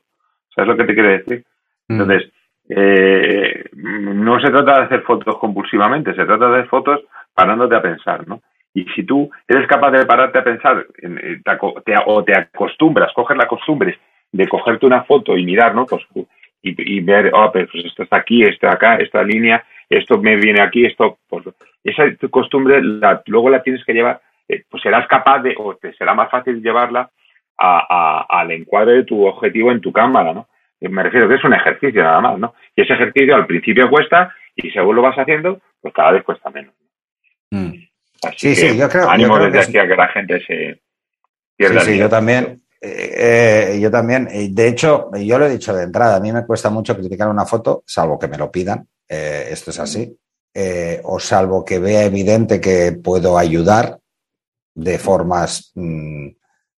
¿Sabes lo que te quiere decir? Mm. Entonces, eh, no se trata de hacer fotos compulsivamente, se trata de hacer fotos parándote a pensar, ¿no? Y si tú eres capaz de pararte a pensar eh, o te acostumbras, coges la costumbre de cogerte una foto y mirar, ¿no? Pues, y, ver, oh, pues esto está aquí, esto acá, esta línea, esto me viene aquí, esto, pues esa costumbre luego la tienes que llevar, eh, pues serás capaz de, o te será más fácil llevarla al encuadre de tu objetivo en tu cámara, ¿no? Me refiero que es un ejercicio nada más, ¿no? Y ese ejercicio al principio cuesta y según lo vas haciendo, pues cada vez cuesta menos. Mm. sí, sí, yo creo. Ánimo desde aquí a que la gente se pierda. Sí, sí, yo también. Eh, yo también, de hecho, yo lo he dicho de entrada, a mí me cuesta mucho criticar una foto, salvo que me lo pidan, eh, esto es así, eh, o salvo que vea evidente que puedo ayudar de formas mm,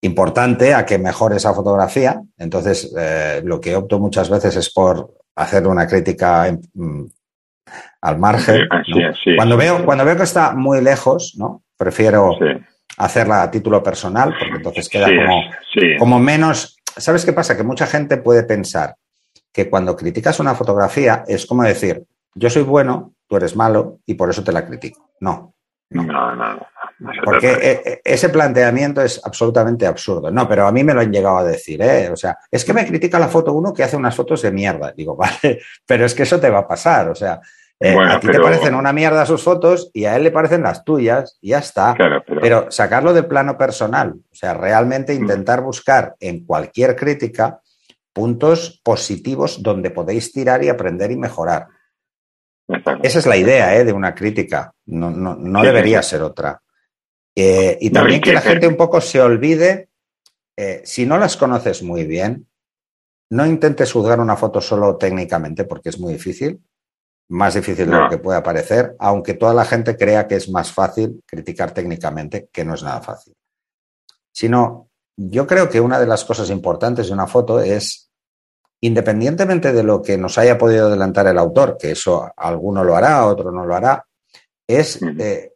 importante a que mejore esa fotografía. Entonces, lo que opto muchas veces es por hacer una crítica mm, al margen. Cuando, veo, cuando veo que está muy lejos, ¿no? Prefiero hacerla a título personal, porque entonces queda como, como menos. ¿Sabes qué pasa? Que mucha gente puede pensar que cuando criticas una fotografía es como decir, yo soy bueno, tú eres malo y por eso te la critico. No. No, no, no. Porque e, e, ese planteamiento es absolutamente absurdo. No, pero a mí me lo han llegado a decir, ¿eh? O sea, es que me critica la foto uno que hace unas fotos de mierda. Digo, vale, pero es que eso te va a pasar. O sea, eh, a ti te parecen una mierda sus fotos y a él le parecen las tuyas y ya está. pero... sacarlo de plano personal, o sea, realmente mm. intentar buscar en cualquier crítica puntos positivos donde podéis tirar y aprender y mejorar. Esa es la idea ¿eh? de una crítica, no, no, debería ser otra. Eh, y también que la gente un poco se olvide, si no las conoces muy bien, no intentes juzgar una foto solo técnicamente porque es muy difícil más difícil de lo que pueda parecer, aunque toda la gente crea que es más fácil criticar técnicamente, que no es nada fácil. Sino, yo creo que una de las cosas importantes de una foto es, independientemente de lo que nos haya podido adelantar el autor, que eso alguno lo hará, otro no lo hará, es eh,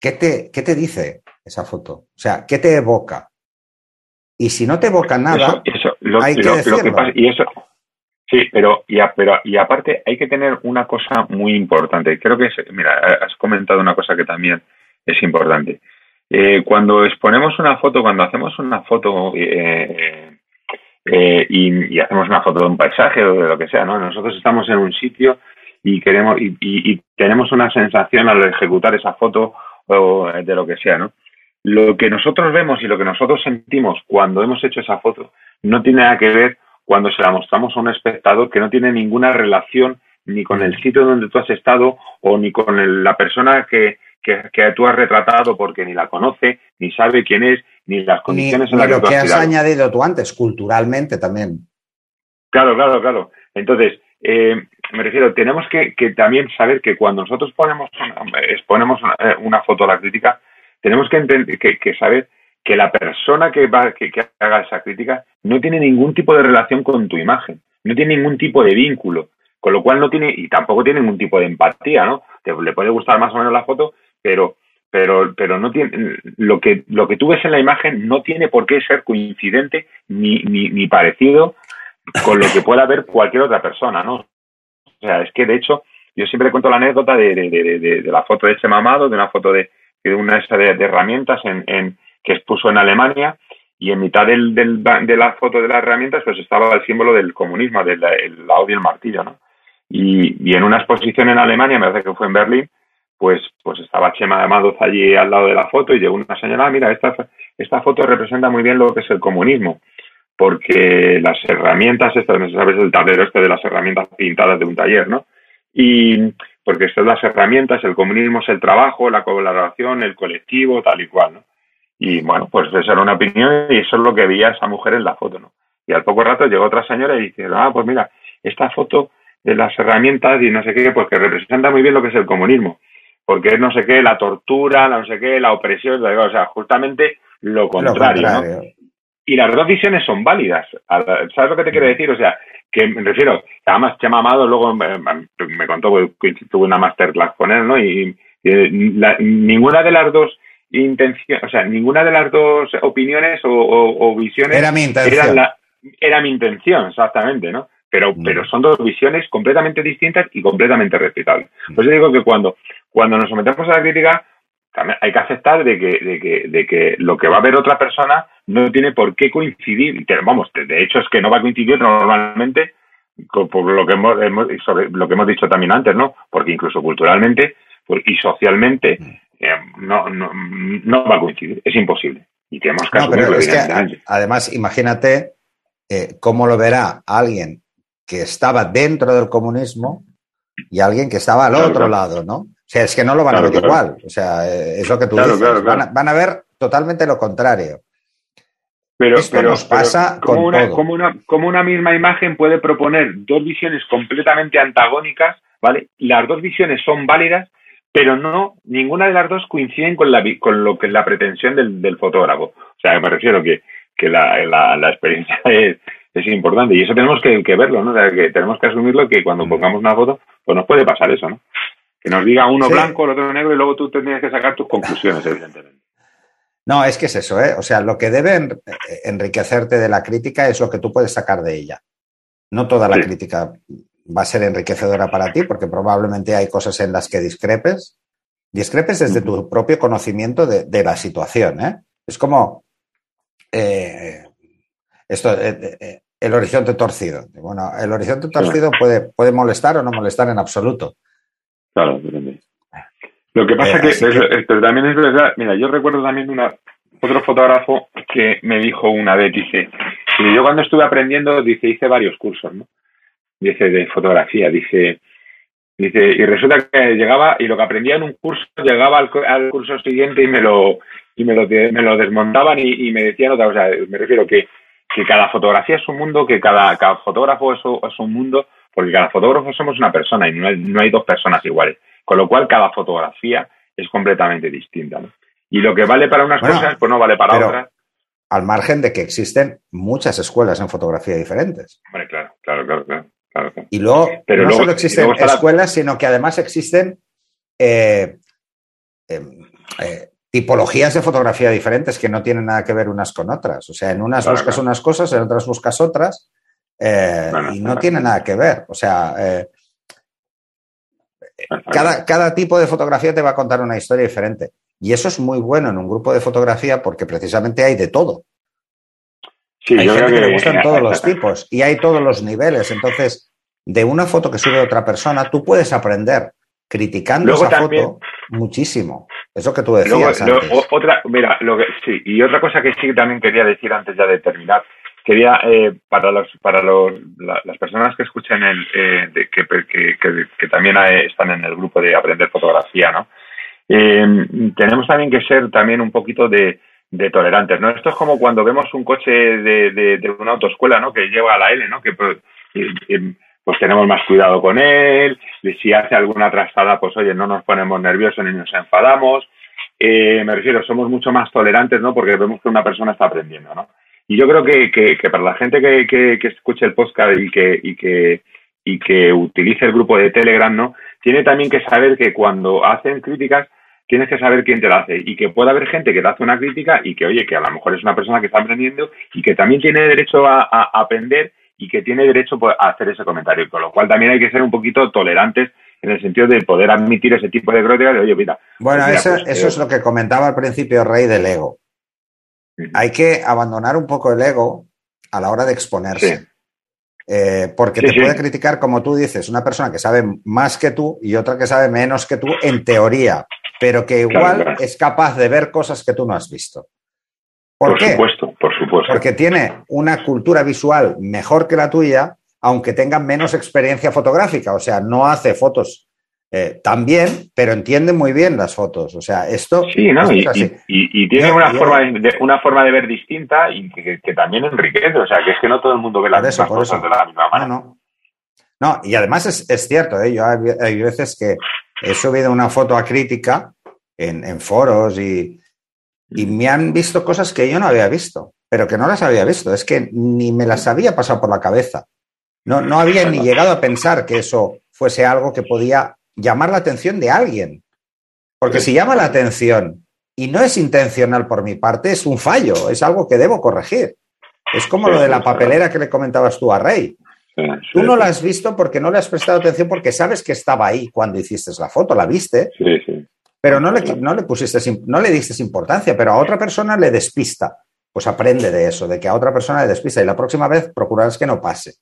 ¿qué, te, ¿qué te dice esa foto? O sea, ¿qué te evoca? Y si no te evoca nada, hay que decirlo. y eso, Sí, pero y, pero y aparte hay que tener una cosa muy importante. Creo que, mira, has comentado una cosa que también es importante. Eh, cuando exponemos una foto, cuando hacemos una foto eh, eh, y, hacemos una foto de un paisaje o de lo que sea, ¿no? Nosotros estamos en un sitio y queremos y, tenemos una sensación al ejecutar esa foto o de lo que sea, ¿no? Lo que nosotros vemos y lo que nosotros sentimos cuando hemos hecho esa foto no tiene nada que ver cuando se la mostramos a un espectador que no tiene ninguna relación ni con el sitio donde tú has estado o ni con la persona que, que, tú has retratado porque ni la conoce, ni sabe quién es, ni las condiciones en las que, lo que has, añadido tú antes, culturalmente también. Claro, claro, claro. Entonces, eh, me refiero, tenemos que, también saber que cuando nosotros ponemos exponemos una, foto a la crítica, tenemos que, entender, que, saber que la persona que, va, que, haga esa crítica no tiene ningún tipo de relación con tu imagen, no tiene ningún tipo de vínculo, con lo cual no tiene, y tampoco tiene ningún tipo de empatía, ¿no? Te, le puede gustar más o menos la foto, pero pero, pero no tiene, lo que, lo que tú ves en la imagen no tiene por qué ser coincidente ni, ni, ni parecido con lo que pueda ver cualquier otra persona, ¿no? O sea, es que de hecho, yo siempre cuento la anécdota de, de, de, la foto de ese mamado, de una foto de, de una de, de herramientas en, en, que expuso en Alemania, y en mitad del, del, de la foto de las herramientas, pues estaba el símbolo del comunismo, del el, la y el martillo, ¿no? Y, y en una exposición en Alemania, me parece que fue en Berlín, pues, pues estaba Chema Amadoz allí al lado de la foto y llegó una señora, ah, mira, esta, esta foto representa muy bien lo que es el comunismo, porque las herramientas, estas, no sabes el tablero este de las herramientas pintadas de un taller, ¿no? Y porque estas las herramientas, el comunismo es el trabajo, la colaboración, el colectivo, tal y cual, ¿no? Y bueno, pues esa era una opinión y eso es lo que veía esa mujer en la foto, ¿no? Y al poco rato llegó otra señora y dice, ah, pues mira, esta foto de las herramientas y no sé qué, pues que representa muy bien lo que es el comunismo porque es no sé qué, la tortura, la no sé qué, la opresión, o sea, justamente lo contrario, ¿no? Y las dos visiones son válidas. ¿Sabes lo que te quiero decir? O sea, que me refiero, además Chema Amado luego me, contó que tuve una masterclass con él, ¿no? Y, ninguna de las dos intenciones, o sea, ninguna de las dos opiniones o, visiones era mi intención. Era, era mi intención, exactamente, ¿no? Pero, mm. pero son dos visiones completamente distintas y completamente respetables. Pues yo digo que cuando, cuando nos sometemos a la crítica, también hay que aceptar de que, de que, de que lo que va a ver otra persona no tiene por qué coincidir. Vamos, de hecho es que no va a coincidir normalmente por lo que hemos, sobre lo que hemos dicho también antes, ¿no? Porque incluso culturalmente pues, y socialmente mm. eh, no, no, no va a coincidir, es imposible. Y tenemos que no, además, imagínate eh, cómo lo verá alguien que estaba dentro del comunismo y alguien que estaba al otro lado, ¿no? O sea, es que no lo van a ver igual. O sea, eh, es lo que tú dices. Van a, ver totalmente lo contrario. Pero, Esto nos pasa como, una, Como, una, como una misma imagen puede proponer dos visiones completamente antagónicas, ¿vale? Las dos visiones son válidas, pero no, ninguna de las dos coinciden con, la, con lo que es la pretensión del, fotógrafo. O sea, me refiero que, que la, la experiencia es, es importante. Y eso tenemos que, verlo, ¿no? O sea, que tenemos que asumirlo que cuando mm. pongamos una foto, pues nos puede pasar eso, ¿no? Que nos diga uno blanco, el otro negro y luego tú tendrías que sacar tus conclusiones, evidentemente. No, es que es eso, ¿eh? O sea, lo que debe enriquecerte de la crítica es lo que tú puedes sacar de ella. No toda la crítica va a ser enriquecedora para ti, porque probablemente hay cosas en las que discrepes. Discrepes desde tu propio conocimiento de, la situación, ¿eh? Es como, eh, esto, eh, eh, el horizonte torcido. Bueno, el horizonte torcido puede, puede molestar o no molestar en absoluto. Claro, Lo que pasa es que, también es verdad, mira, yo recuerdo también una, otro fotógrafo que me dijo una vez, dice, yo cuando estuve aprendiendo, dice, hice varios cursos, ¿no? Dice, de fotografía, dice, dice, y resulta que llegaba, y lo que aprendía en un curso, llegaba al, curso siguiente y me lo, y me lo, me lo desmontaban y, y me decían otra cosa, me refiero que que cada fotografía es un mundo, que cada, cada fotógrafo es, es, un mundo, porque cada fotógrafo somos una persona y no hay, no hay, dos personas iguales. Con lo cual, cada fotografía es completamente distinta. Y lo que vale para unas cosas, pues no vale para otras. Al margen de que existen muchas escuelas en fotografía diferentes. Vale, claro, claro, claro. claro, Y luego, no solo existen escuelas, sino que además existen eh, em, eh, tipologías de fotografía diferentes que no tienen nada que ver unas con otras. O sea, en unas buscas unas cosas, en otras buscas otras, eh, y no tiene nada que ver. O sea, eh, cada, cada tipo de fotografía te va a contar una historia diferente. Y eso es muy bueno en un grupo de fotografía porque precisamente hay de todo. hay gente que, le gustan todos los tipos y hay todos los niveles. Entonces, de una foto que sube otra persona, tú puedes aprender criticando esa foto muchísimo. Eso que tú decías. otra, mira, lo que, sí, y otra cosa que sí también quería decir antes ya de terminar, quería eh, para los para los, las personas que escuchen el eh, que, que, que, también están en el grupo de aprender fotografía, ¿no? Eh, tenemos también que ser también un poquito de, de tolerantes, ¿no? Esto es como cuando vemos un coche de, de, de una autoescuela, ¿no? Que lleva a la L, ¿no? Que pues tenemos más cuidado con él, si hace alguna trastada, pues oye, no nos ponemos nerviosos ni nos enfadamos. Eh, me refiero, somos mucho más tolerantes, ¿no? Porque vemos que una persona está aprendiendo, ¿no? Y yo creo que, que, para la gente que, que, escuche el podcast y que, y que y que utilice el grupo de Telegram, ¿no? Tiene también que saber que cuando hacen críticas tienes que saber quién te la hace y que puede haber gente que te hace una crítica y que, oye, que a lo mejor es una persona que está aprendiendo y que también tiene derecho a, aprender y que tiene derecho pues, a hacer ese comentario. Con lo cual también hay que ser un poquito tolerantes en el sentido de poder admitir ese tipo de críticas de, oye, mira. Bueno, eso, pues, eso es lo que comentaba al principio Rey del ego. Hay que abandonar un poco el ego a la hora de exponerse. Eh, porque te puede criticar, como tú dices, una persona que sabe más que tú y otra que sabe menos que tú en teoría, pero que igual es capaz de ver cosas que tú no has visto. ¿Por, supuesto, Porque tiene una cultura visual mejor que la tuya, aunque tenga menos experiencia fotográfica. O sea, no hace fotos eh, también, pero entiende muy bien las fotos. O sea, esto. Sí, ¿no? Y, tiene una, forma de, una forma de ver distinta y que, también enriquece. O sea, que es que no todo el mundo ve las mismas cosas de la misma manera. No, no. y además es, cierto, ¿eh? Yo hay, veces que he subido una foto a crítica en, foros y, y me han visto cosas que yo no había visto, pero que no las había visto. Es que ni me las había pasado por la cabeza. No, no había ni llegado a pensar que eso fuese algo que podía llamar la atención de alguien. Porque si llama la atención y no es intencional por mi parte, es un fallo, es algo que debo corregir. Es como lo de la papelera que le comentabas tú a Rey. Tú no la has visto porque no le has prestado atención porque sabes que estaba ahí cuando hiciste la foto, la viste, pero no le, no le pusiste, no le diste importancia, pero a otra persona le despista. Pues aprende de eso, de que a otra persona le despista y la próxima vez procurarás que no pase.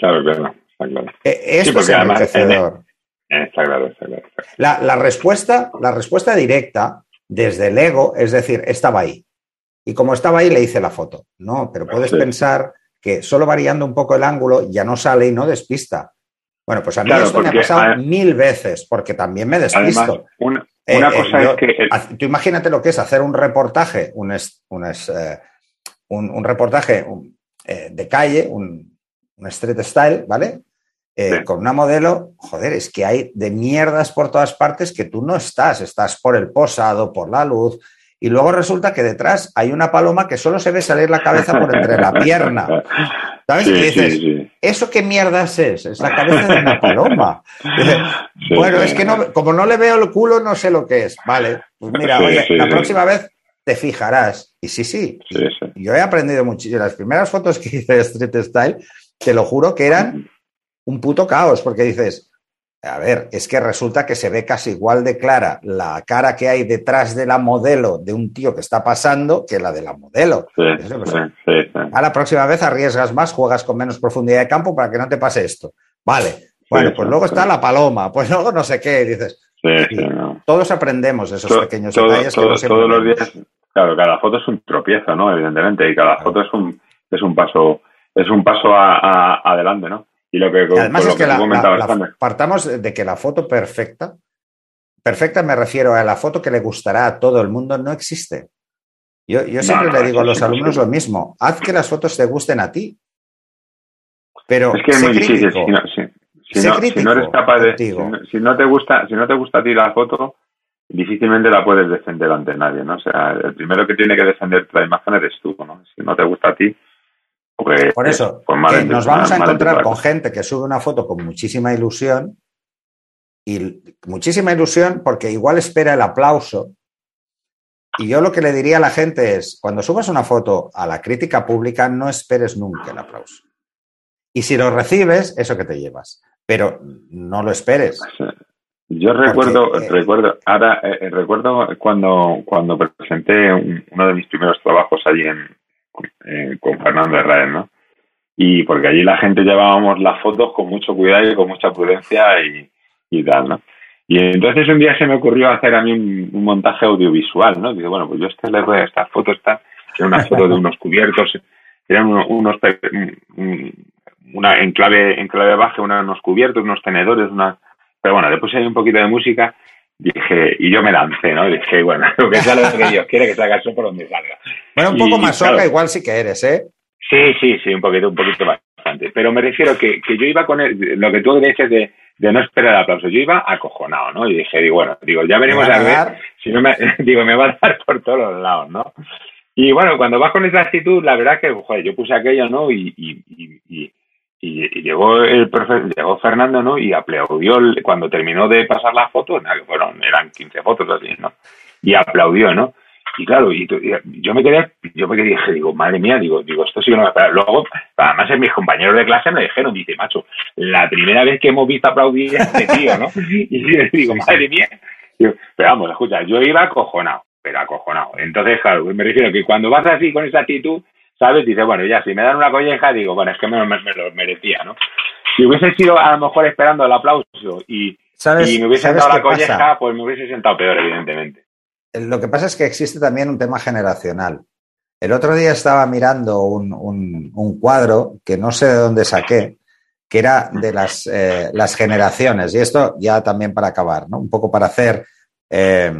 Claro, claro. claro. E, esto es enriquecedor. Está claro, está claro. La, la, respuesta, la respuesta directa desde el ego es decir, estaba ahí. Y como estaba ahí, le hice la foto. No, pero puedes pensar que solo variando un poco el ángulo ya no sale y no despista. Bueno, pues a mí esto me ha pasado mil veces, porque también me despisto. una, eh, eh, cosa es que. Tú imagínate lo que es hacer un reportaje, un, un, eh, un, reportaje de calle, un, street style, ¿vale? Con una modelo, joder, es que hay de mierdas por todas partes que tú no estás, estás por el posado, por la luz, y luego resulta que detrás hay una paloma que solo se ve salir la cabeza por entre la pierna. ¿Sabes? y dices, ¿eso qué mierdas es? Es la cabeza de una paloma. bueno, es que no, como no le veo el culo, no sé lo que es. Vale, pues mira, oye, la próxima vez te fijarás. Y sí, sí, yo he aprendido muchísimo. Las primeras fotos que hice de Street Style, te lo juro que eran un puto caos, porque dices, a ver, es que resulta que se ve casi igual de clara la cara que hay detrás de la modelo de un tío que está pasando que la de la modelo. a la próxima vez arriesgas más, juegas con menos profundidad de campo para que no te pase esto. Vale. Bueno, pues luego está la paloma, pues luego no sé qué, dices. Todos aprendemos esos pequeños detalles. todos los días, claro, cada foto es un tropiezo, ¿no? Evidentemente, y cada foto es un, es un paso, es un paso adelante, ¿no? Y lo que, Además es que, partamos de que la foto perfecta, perfecta me refiero a la foto que le gustará a todo el mundo, no existe. Yo, yo siempre le digo a los alumnos lo mismo, haz que las fotos te gusten a ti. Pero es que es muy difícil. Si no, si, no, eres capaz de. Si no, te gusta, si no te gusta a ti la foto, difícilmente la puedes defender ante nadie, ¿no? O sea, el primero que tiene que defender la imagen eres tú, ¿no? Si no te gusta a ti, pues, Por eso, pues nos vamos a encontrar con gente que sube una foto con muchísima ilusión y muchísima ilusión porque igual espera el aplauso. Y yo lo que le diría a la gente es, cuando subas una foto a la crítica pública, no esperes nunca el aplauso. Y si lo recibes, eso que te llevas. Pero no lo esperes. Yo recuerdo, eh, recuerdo, ahora eh, recuerdo cuando, cuando presenté uno de mis primeros trabajos allí en, eh, con Fernando Herrera, ¿no? Y porque allí la gente llevábamos las fotos con mucho cuidado y con mucha prudencia y, tal, ¿no? Y entonces un día se me ocurrió hacer a mí un, montaje audiovisual, ¿no? Dice, bueno, pues yo este le voy a estas fotos, está, era una foto de unos cubiertos, eran unos, una en clave, en clave baja, unos cubiertos, unos tenedores, una, pero bueno, después hay un poquito de música dije, y yo me lancé, ¿no? Dije, bueno, lo que sea lo que Dios quiere, que salga eso por donde salga. Bueno, un poco más soca igual sí que eres, ¿eh? Sí, sí, sí, un poquito, un poquito bastante. Pero me refiero que, que yo iba con lo que tú dices de, de no esperar el aplauso. Yo iba acojonado, ¿no? Y dije, digo, bueno, digo, ya veremos a, ver. Si no me, digo, me va a dar por todos los lados, ¿no? Y bueno, cuando vas con esa actitud, la verdad que, joder, yo puse aquello, ¿no? Y, y, y, y, llegó el profe, llegó Fernando, ¿no? Y aplaudió cuando terminó de pasar las fotos, nada, que fueron, eran 15 fotos así, ¿no? Y aplaudió, ¿no? Y claro, y, yo me quedé, yo me quedé, dije, digo, madre mía, digo, digo, esto sí que no me espera. Luego, además mis compañeros de clase me dijeron, dice, macho, la primera vez que hemos visto aplaudir a este tío, ¿no? Y yo digo, madre mía. pero vamos, escucha, yo iba acojonado, pero acojonado. Entonces, claro, me refiero que cuando vas así con esa actitud, ¿sabes? Dice, bueno, ya, si me dan una colleja, digo, bueno, es que me, lo merecía, ¿no? Si hubiese sido a lo mejor esperando el aplauso y, y me hubiese dado la colleja, pues me hubiese sentado peor, evidentemente. Lo que pasa es que existe también un tema generacional. El otro día estaba mirando un, cuadro que no sé de dónde saqué, que era de las, eh, las generaciones. Y esto ya también para acabar, ¿no? Un poco para hacer, eh,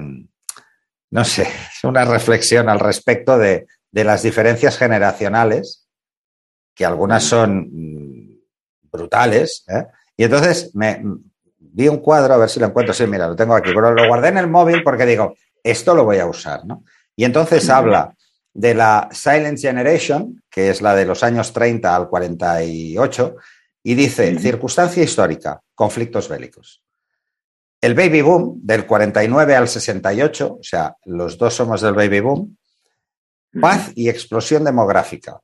no sé, una reflexión al respecto de, las diferencias generacionales, que algunas son mm, brutales. ¿eh? Y entonces me vi un cuadro, a ver si lo encuentro. Sí, mira, lo tengo aquí, pero lo guardé en el móvil porque digo, esto lo voy a usar, ¿no? Y entonces habla de la Silent Generation, que es la de los años 30 al 48, y dice, circunstancia histórica, conflictos bélicos. El baby boom del 49 al 68, o sea, los dos somos del baby boom, paz y explosión demográfica.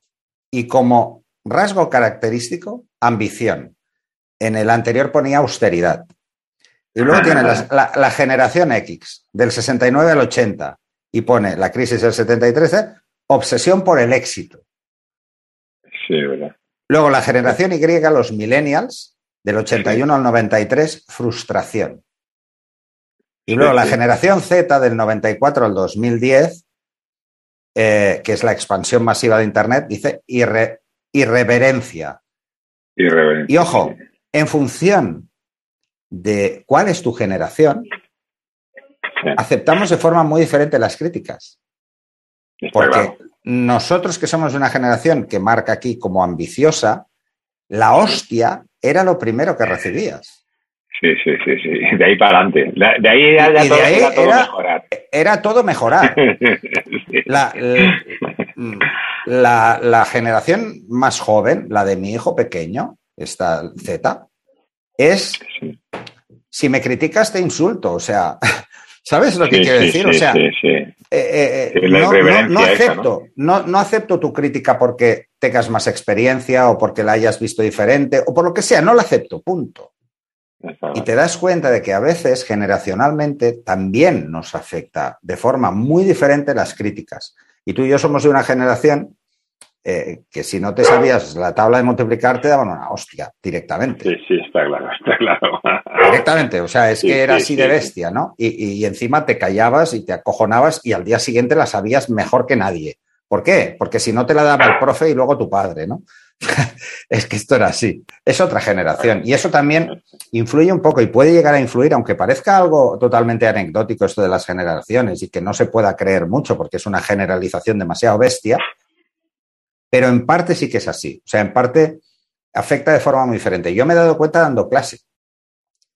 Y como rasgo característico, ambición. En el anterior ponía austeridad. Y luego tiene la, generación X, del 69 al 80, y pone la crisis del 73, ¿eh? obsesión por el éxito. Sí, verdad. Luego la generación Y, los millennials, del 81 al 93, frustración. Y luego la generación Z, del 94 al 2010, eh, que es la expansión masiva de Internet, dice irreverencia. Irreverencia. Y ojo, en función de cuál es tu generación, aceptamos de forma muy diferente las críticas. Porque nosotros que somos de una generación que marca aquí como ambiciosa, la hostia era lo primero que recibías. Sí, sí, sí, sí. De ahí para adelante. De ahí, ya, todo, era todo mejorar. Era todo mejorar. La, la, generación más joven, la de mi hijo pequeño, esta Z, es si me criticas te insulto, o sea, ¿sabes lo que quiero decir? o sea, no, acepto, ¿no? acepto tu crítica porque tengas más experiencia o porque la hayas visto diferente o por lo que sea, no la acepto, punto. Y te das cuenta de que a veces generacionalmente también nos afecta de forma muy diferente las críticas. Y tú y yo somos de una generación eh, que si no te sabías la tabla de multiplicar te daban una hostia directamente. Sí, sí, está claro, está claro. Directamente, o sea, es que era así de bestia, ¿no? Y, encima te callabas y te acojonabas y al día siguiente la sabías mejor que nadie. ¿Por qué? Porque si no te la daba el profe y luego tu padre, ¿no? es que esto era así. Es otra generación. Y eso también influye un poco y puede llegar a influir, aunque parezca algo totalmente anecdótico esto de las generaciones y que no se pueda creer mucho porque es una generalización demasiado bestia, pero en parte sí que es así. O sea, en parte afecta de forma muy diferente. Yo me he dado cuenta dando clase.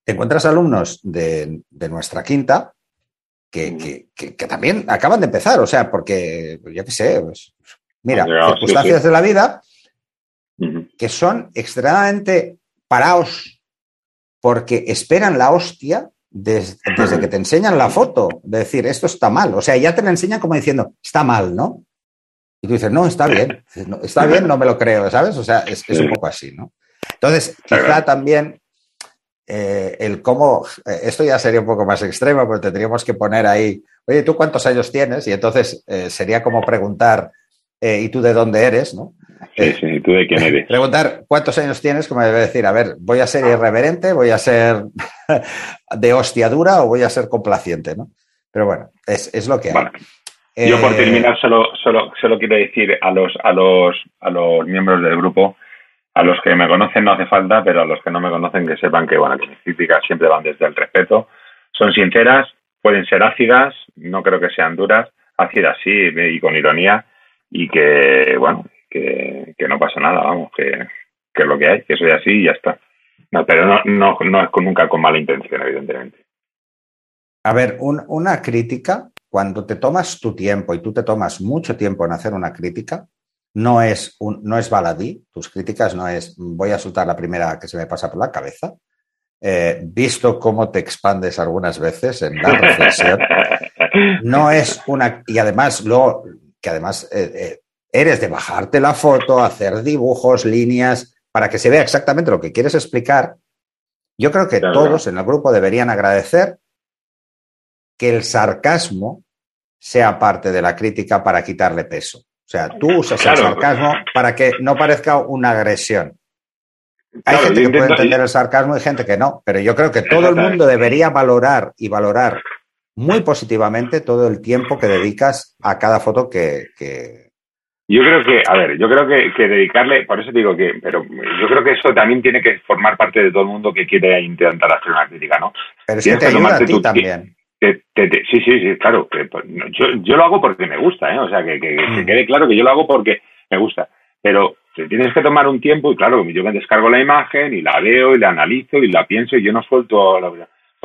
Te encuentras alumnos de, nuestra quinta que, también acaban de empezar, o sea, porque, yo qué sé, pues, mira, circunstancias de la vida que son extremadamente parados porque esperan la hostia desde, desde, que te enseñan la foto, de decir, esto está mal. O sea, ya te la enseñan como diciendo, está mal, ¿no? Y tú dices, no, está bien, está bien, no me lo creo, ¿sabes? O sea, es, es un poco así, ¿no? Entonces, quizá también eh, el cómo, eh, esto ya sería un poco más extremo, pero tendríamos que poner ahí, oye, ¿tú cuántos años tienes? Y entonces eh, sería como preguntar, ¿y tú de dónde eres? ¿no? Sí, sí, ¿y tú de quién eres? Preguntar cuántos años tienes, como debe decir, a ver, ¿voy a ser irreverente? ¿Voy a ser de hostia dura o voy a ser complaciente? ¿no? Pero bueno, es, es lo que hay. Yo por eh, terminar solo, solo, solo quiero decir a los, a los, a los miembros del grupo, a los que me conocen no hace falta, pero a los que no me conocen que sepan que bueno, que mis críticas siempre van desde el respeto. Son sinceras, pueden ser ácidas, no creo que sean duras, ácidas sí y con ironía y que bueno, que, que no pasa nada, vamos, que, que es lo que hay, que soy así y ya está. No, pero no, no, no es con, nunca con mala intención, evidentemente. A ver, una crítica, cuando te tomas tu tiempo y tú te tomas mucho tiempo en hacer una crítica, no es, un, no es baladí, tus críticas no es voy a soltar la primera que se me pasa por la cabeza. Eh, visto cómo te expandes algunas veces en la reflexión, no es una. Y además, luego, que además eh, eh, eres de bajarte la foto, hacer dibujos, líneas, para que se vea exactamente lo que quieres explicar. Yo creo que todos en el grupo deberían agradecer que el sarcasmo sea parte de la crítica para quitarle peso. O sea, tú usas el sarcasmo para que no parezca una agresión. Hay gente que puede entender el sarcasmo y gente que no, pero yo creo que todo el mundo debería valorar y valorar muy positivamente todo el tiempo que dedicas a cada foto que, Yo creo que, a ver, yo creo que, que, dedicarle, por eso digo que, pero yo creo que eso también tiene que formar parte de todo el mundo que quiere intentar hacer una crítica, ¿no? Pero es que te ayuda a ti también sí, sí, sí, claro. Que, pues, yo, yo, lo hago porque me gusta, ¿eh? O sea, que, que, mm. quede claro que yo lo hago porque me gusta. Pero te tienes que tomar un tiempo y, claro, yo me descargo la imagen y la veo y la analizo y la pienso y yo no suelto la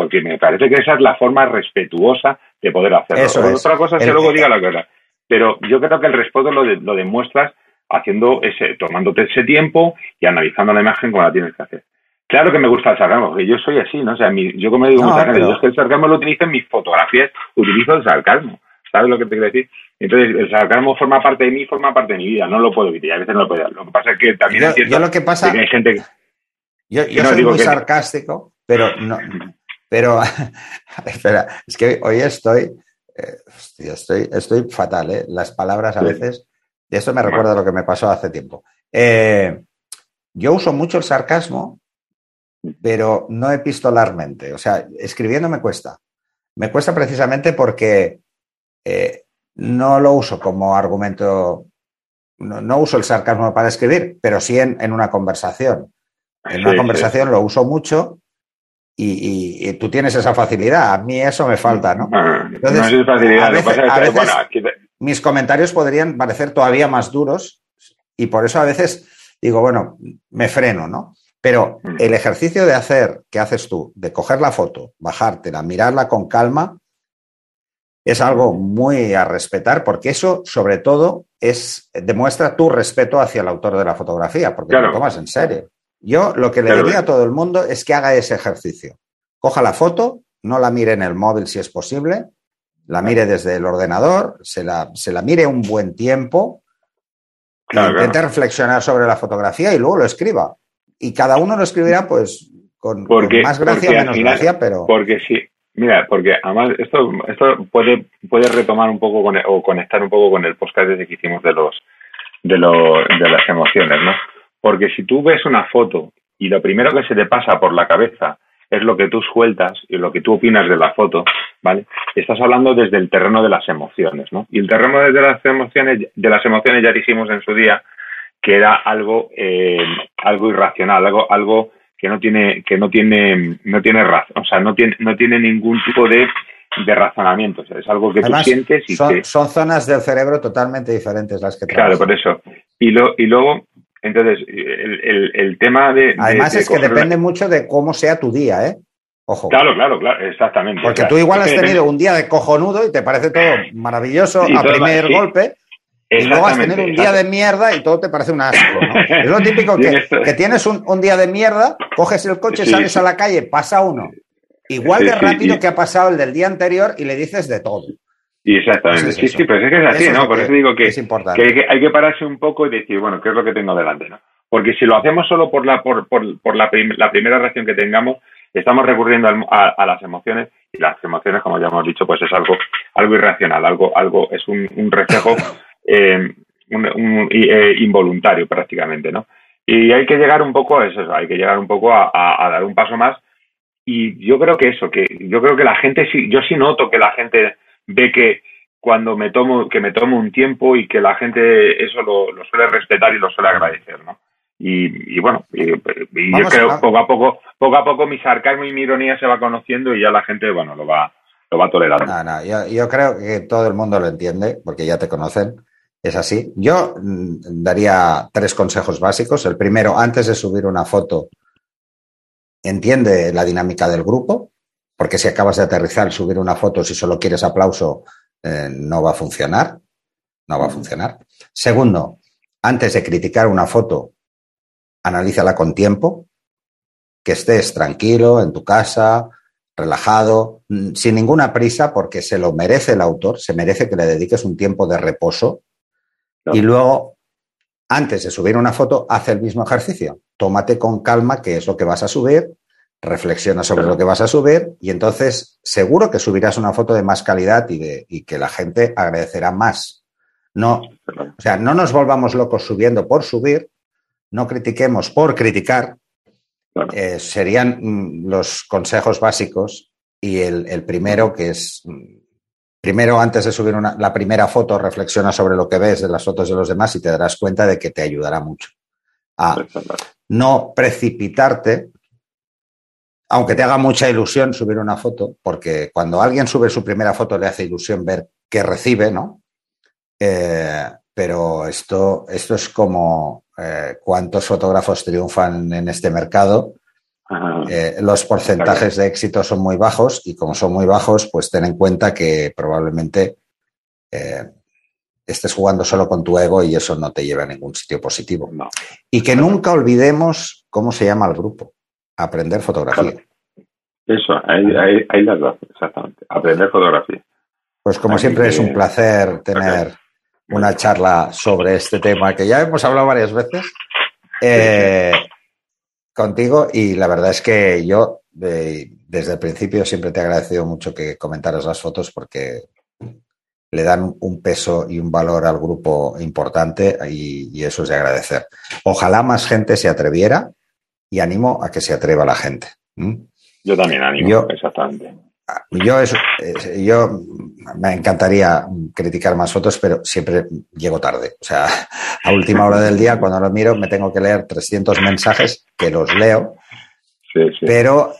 porque me parece que esa es la forma respetuosa de poder hacerlo. Eso Otra cosa es que luego diga la verdad. Pero yo creo que el respeto lo, lo demuestras haciendo ese, tomándote ese tiempo y analizando la imagen como la tienes que hacer. Claro que me gusta el sarcasmo, porque yo soy así, ¿no? O sea, yo como digo muchas veces, yo es que el sarcasmo lo utilizo en mis fotografías, utilizo el sarcasmo. ¿Sabes lo que te quiero decir? Entonces, el sarcasmo forma parte de mí, forma parte de mi vida, no lo puedo evitar, a veces no lo puedo. Lo que pasa es que también yo, yo lo que pasa, que hay gente que... Yo, yo soy muy sarcástico, pero no... Pero, espera, es que hoy estoy, eh, hostia, estoy, estoy fatal, ¿eh? Las palabras a veces, y esto me recuerda lo que me pasó hace tiempo. Eh, yo uso mucho el sarcasmo pero no epistolarmente. O sea, escribiendo me cuesta. Me cuesta precisamente porque eh, no lo uso como argumento, no, uso el sarcasmo para escribir, pero sí en, una conversación. En una conversación lo uso mucho y, tú tienes esa facilidad. A mí eso me falta, ¿no? Entonces, no facilidad. A veces, mis comentarios podrían parecer todavía más duros y por eso a veces digo, bueno, me freno, ¿no? Pero mm. el ejercicio de hacer, que haces tú, de coger la foto, bajártela, mirarla con calma, es algo muy a respetar, porque eso, sobre todo, es, demuestra tu respeto hacia el autor de la fotografía, porque lo tomas en serio. Yo lo que le diría a todo el mundo es que haga ese ejercicio. Coja la foto, no la mire en el móvil si es posible, la mire desde el ordenador, se la, se la mire un buen tiempo, intente reflexionar sobre la fotografía y luego lo escriba. Y cada uno lo escribirá pues con, más gracia o menos gracia, pero... Porque sí, mira, porque además esto, esto puede, puede retomar un poco con, o conectar un poco con el podcast que hicimos de los, de los de las emociones, ¿no? Porque si tú ves una foto y lo primero que se te pasa por la cabeza es lo que tú sueltas y lo que tú opinas de la foto, ¿vale? Estás hablando desde el terreno de las emociones, ¿no? Y el terreno desde las emociones, de las emociones ya dijimos en su día que era algo, eh, algo irracional, algo, algo que no tiene, que no tiene, no tiene razón, o sea, no tiene, no tiene ningún tipo de, de razonamiento. es algo que tú sientes y son, son zonas del cerebro totalmente diferentes las que Claro, por eso. Y, lo, y luego, entonces, el, el, tema de. Además, es que depende mucho de cómo sea tu día, ¿eh? Ojo. Claro, claro, claro, exactamente. Porque tú igual has tenido un día de cojonudo y te parece todo maravilloso a primer golpe, y luego vas a tener un día de mierda y todo te parece un asco. Es lo típico que, que tienes un, un, día de mierda, coges el coche, sales a la calle, pasa uno. Igual de rápido que ha pasado el del día anterior y le dices de todo. Y exactamente. Pues sí, sí, pero es que es así, ¿no? Por eso digo que, que, hay que pararse un poco y decir, bueno, ¿qué es lo que tengo delante, no? Porque si lo hacemos solo por la, por, por, por la, la, primera reacción que tengamos, estamos recurriendo a, a, las emociones y las emociones, como ya hemos dicho, pues es algo, algo irracional, algo, algo, es un, un reflejo eh, un, eh, involuntario prácticamente, ¿no? Y hay que llegar un poco a eso, hay que llegar un poco a, dar un paso más. Y yo creo que eso, que yo creo que la gente sí, yo sí noto que la gente ve que cuando me tomo, que me tomo un tiempo y que la gente eso lo, suele respetar y lo suele agradecer, ¿no? Y, bueno, y, yo creo poco a poco, poco a poco mi sarcasmo y mi ironía se va conociendo y ya la gente, bueno, lo va, lo va tolerando. yo, yo creo que todo el mundo lo entiende, porque ya te conocen es así. Yo mm, daría tres consejos básicos. El primero, antes de subir una foto, entiende la dinámica del grupo, porque si acabas de aterrizar, subir una foto, si solo quieres aplauso, eh, no va a funcionar. No va a funcionar. Segundo, antes de criticar una foto, analízala con tiempo, que estés tranquilo en tu casa, relajado, mm, sin ninguna prisa, porque se lo merece el autor, se merece que le dediques un tiempo de reposo. Y luego, antes de subir una foto, haz el mismo ejercicio. Tómate con calma qué es lo que vas a subir, reflexiona sobre lo que vas a subir y entonces seguro que subirás una foto de más calidad y, de, y que la gente agradecerá más. No, o sea, no nos volvamos locos subiendo por subir, no critiquemos por criticar, eh, serían mm, los consejos básicos y el, primero que es, mm, primero antes de subir una, la primera foto, reflexiona sobre lo que ves de las fotos de los demás y te darás cuenta de que te ayudará mucho a no precipitarte, aunque te haga mucha ilusión subir una foto, porque cuando alguien sube su primera foto le hace ilusión ver qué recibe, ¿no? Eh, pero esto, esto es como eh, cuántos fotógrafos triunfan en este mercado. Eh, los porcentajes de éxito son muy bajos y como son muy bajos, pues ten en cuenta que probablemente estés jugando solo con tu ego y eso no te lleva a ningún sitio positivo. Y que nunca olvidemos cómo se llama el grupo. Aprender fotografía. Eso, ahí, ahí, las dos, exactamente. Aprender fotografía. Pues como siempre es un placer tener una charla sobre este tema que ya hemos hablado varias veces eh, contigo y la verdad es que yo desde el principio siempre te he agradecido mucho que comentaras las fotos porque le dan un peso y un valor al grupo importante y, eso es de agradecer. Ojalá más gente se atreviera y animo a que se atreva la gente. Yo también animo, exactamente. Yo, yo me encantaría criticar más fotos, pero siempre llego tarde. O sea, a última hora del día, cuando lo miro, me tengo que leer 300 mensajes, que los leo, pero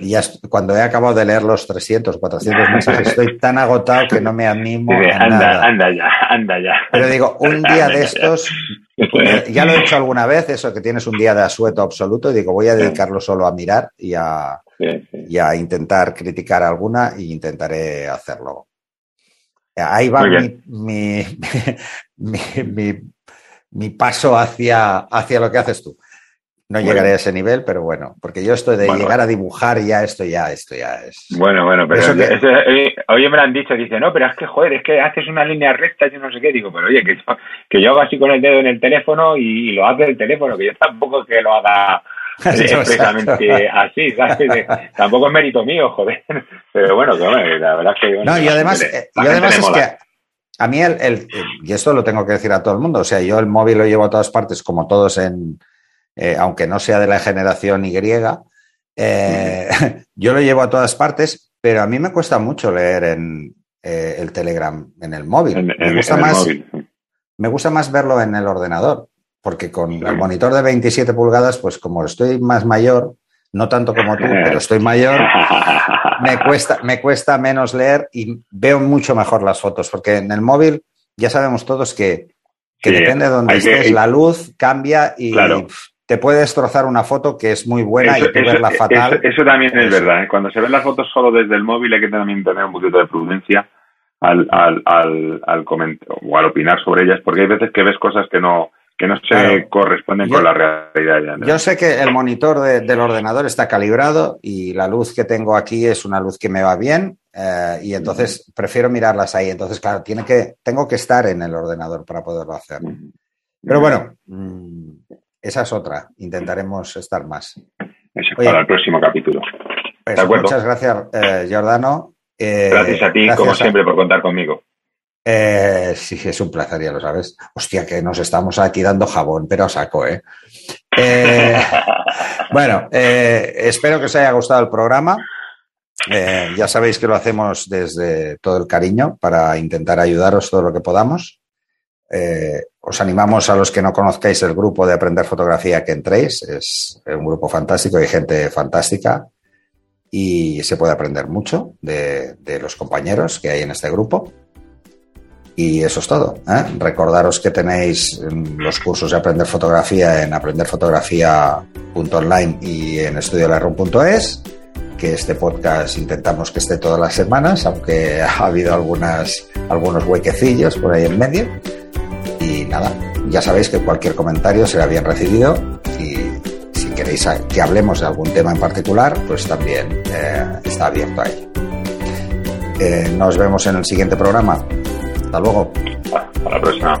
ya cuando he acabado de leer los 300, 400 mensajes, estoy tan agotado que no me animo a anda, nada. Anda ya, anda ya. Pero digo, un día de estos, ya lo he hecho alguna vez, eso que tienes un día de asueto absoluto, y digo, voy a dedicarlo solo a mirar y a, y a intentar criticar alguna y intentaré hacerlo. Ahí va mi, mi, mi, paso hacia, hacia lo que haces tú. No llegaré a ese nivel, pero bueno, porque yo estoy de llegar a dibujar ya esto ya, esto ya es. Bueno, bueno, pero oye, me lo han dicho, dice, no, pero es que joder, es que haces una línea recta, yo no sé qué, digo, pero oye, que yo, que yo hago así con el dedo en el teléfono y, lo hace el teléfono, que yo tampoco que lo haga exactamente así, Tampoco es mérito mío, joder. Pero bueno, la verdad es que... no, y además, eh, y además es que a mí el, y esto lo tengo que decir a todo el mundo, o sea, yo el móvil lo llevo a todas partes, como todos en, eh, aunque no sea de la generación Y, eh, yo lo llevo a todas partes, pero a mí me cuesta mucho leer en el Telegram en el móvil. me, gusta más, me gusta más verlo en el ordenador porque con el monitor de 27 pulgadas, pues como estoy más mayor, no tanto como tú, pero estoy mayor, me cuesta, me cuesta menos leer y veo mucho mejor las fotos, porque en el móvil ya sabemos todos que, depende de donde estés, la luz cambia y te puede destrozar una foto que es muy buena y tú verla fatal. Eso, también es verdad. ¿eh? Cuando se ven las fotos solo desde el móvil hay que también tener un poquito de prudencia al, al, al, al comentar o al opinar sobre ellas, porque hay veces que ves cosas que no que no se corresponden con la realidad. Yo sé que el monitor del ordenador está calibrado y la luz que tengo aquí es una luz que me va bien eh, y entonces prefiero mirarlas ahí. Entonces, claro, tiene que, tengo que estar en el ordenador para poderlo hacer. Pero bueno, mm, esa es otra. Intentaremos estar más. Eso para el próximo capítulo. Pues muchas gracias, eh, Giordano. Eh, gracias a ti, como siempre, por contar conmigo. Eh, sí, es un placer, ya lo sabes. Hostia, que nos estamos aquí dando jabón, pero a saco, ¿eh? eh bueno, eh, espero que os haya gustado el programa. Ya sabéis que lo hacemos desde todo el cariño para intentar ayudaros todo lo que podamos. Os animamos a los que no conozcáis el grupo de Aprender Fotografía que entréis. Es un grupo fantástico y gente fantástica y se puede aprender mucho de los compañeros que hay en este grupo. Y eso es todo. ¿eh? Recordaros que tenéis los cursos de aprender fotografía en aprenderfotografía.online y en estudiolarum.es que este podcast intentamos que esté todas las semanas, aunque ha habido algunas, algunos huequecillos por ahí en medio. Y nada, ya sabéis que cualquier comentario será bien recibido y si queréis que hablemos de algún tema en particular, pues también eh, está abierto a ello. Eh, nos vemos en el siguiente programa. Hasta luego. Hasta la próxima.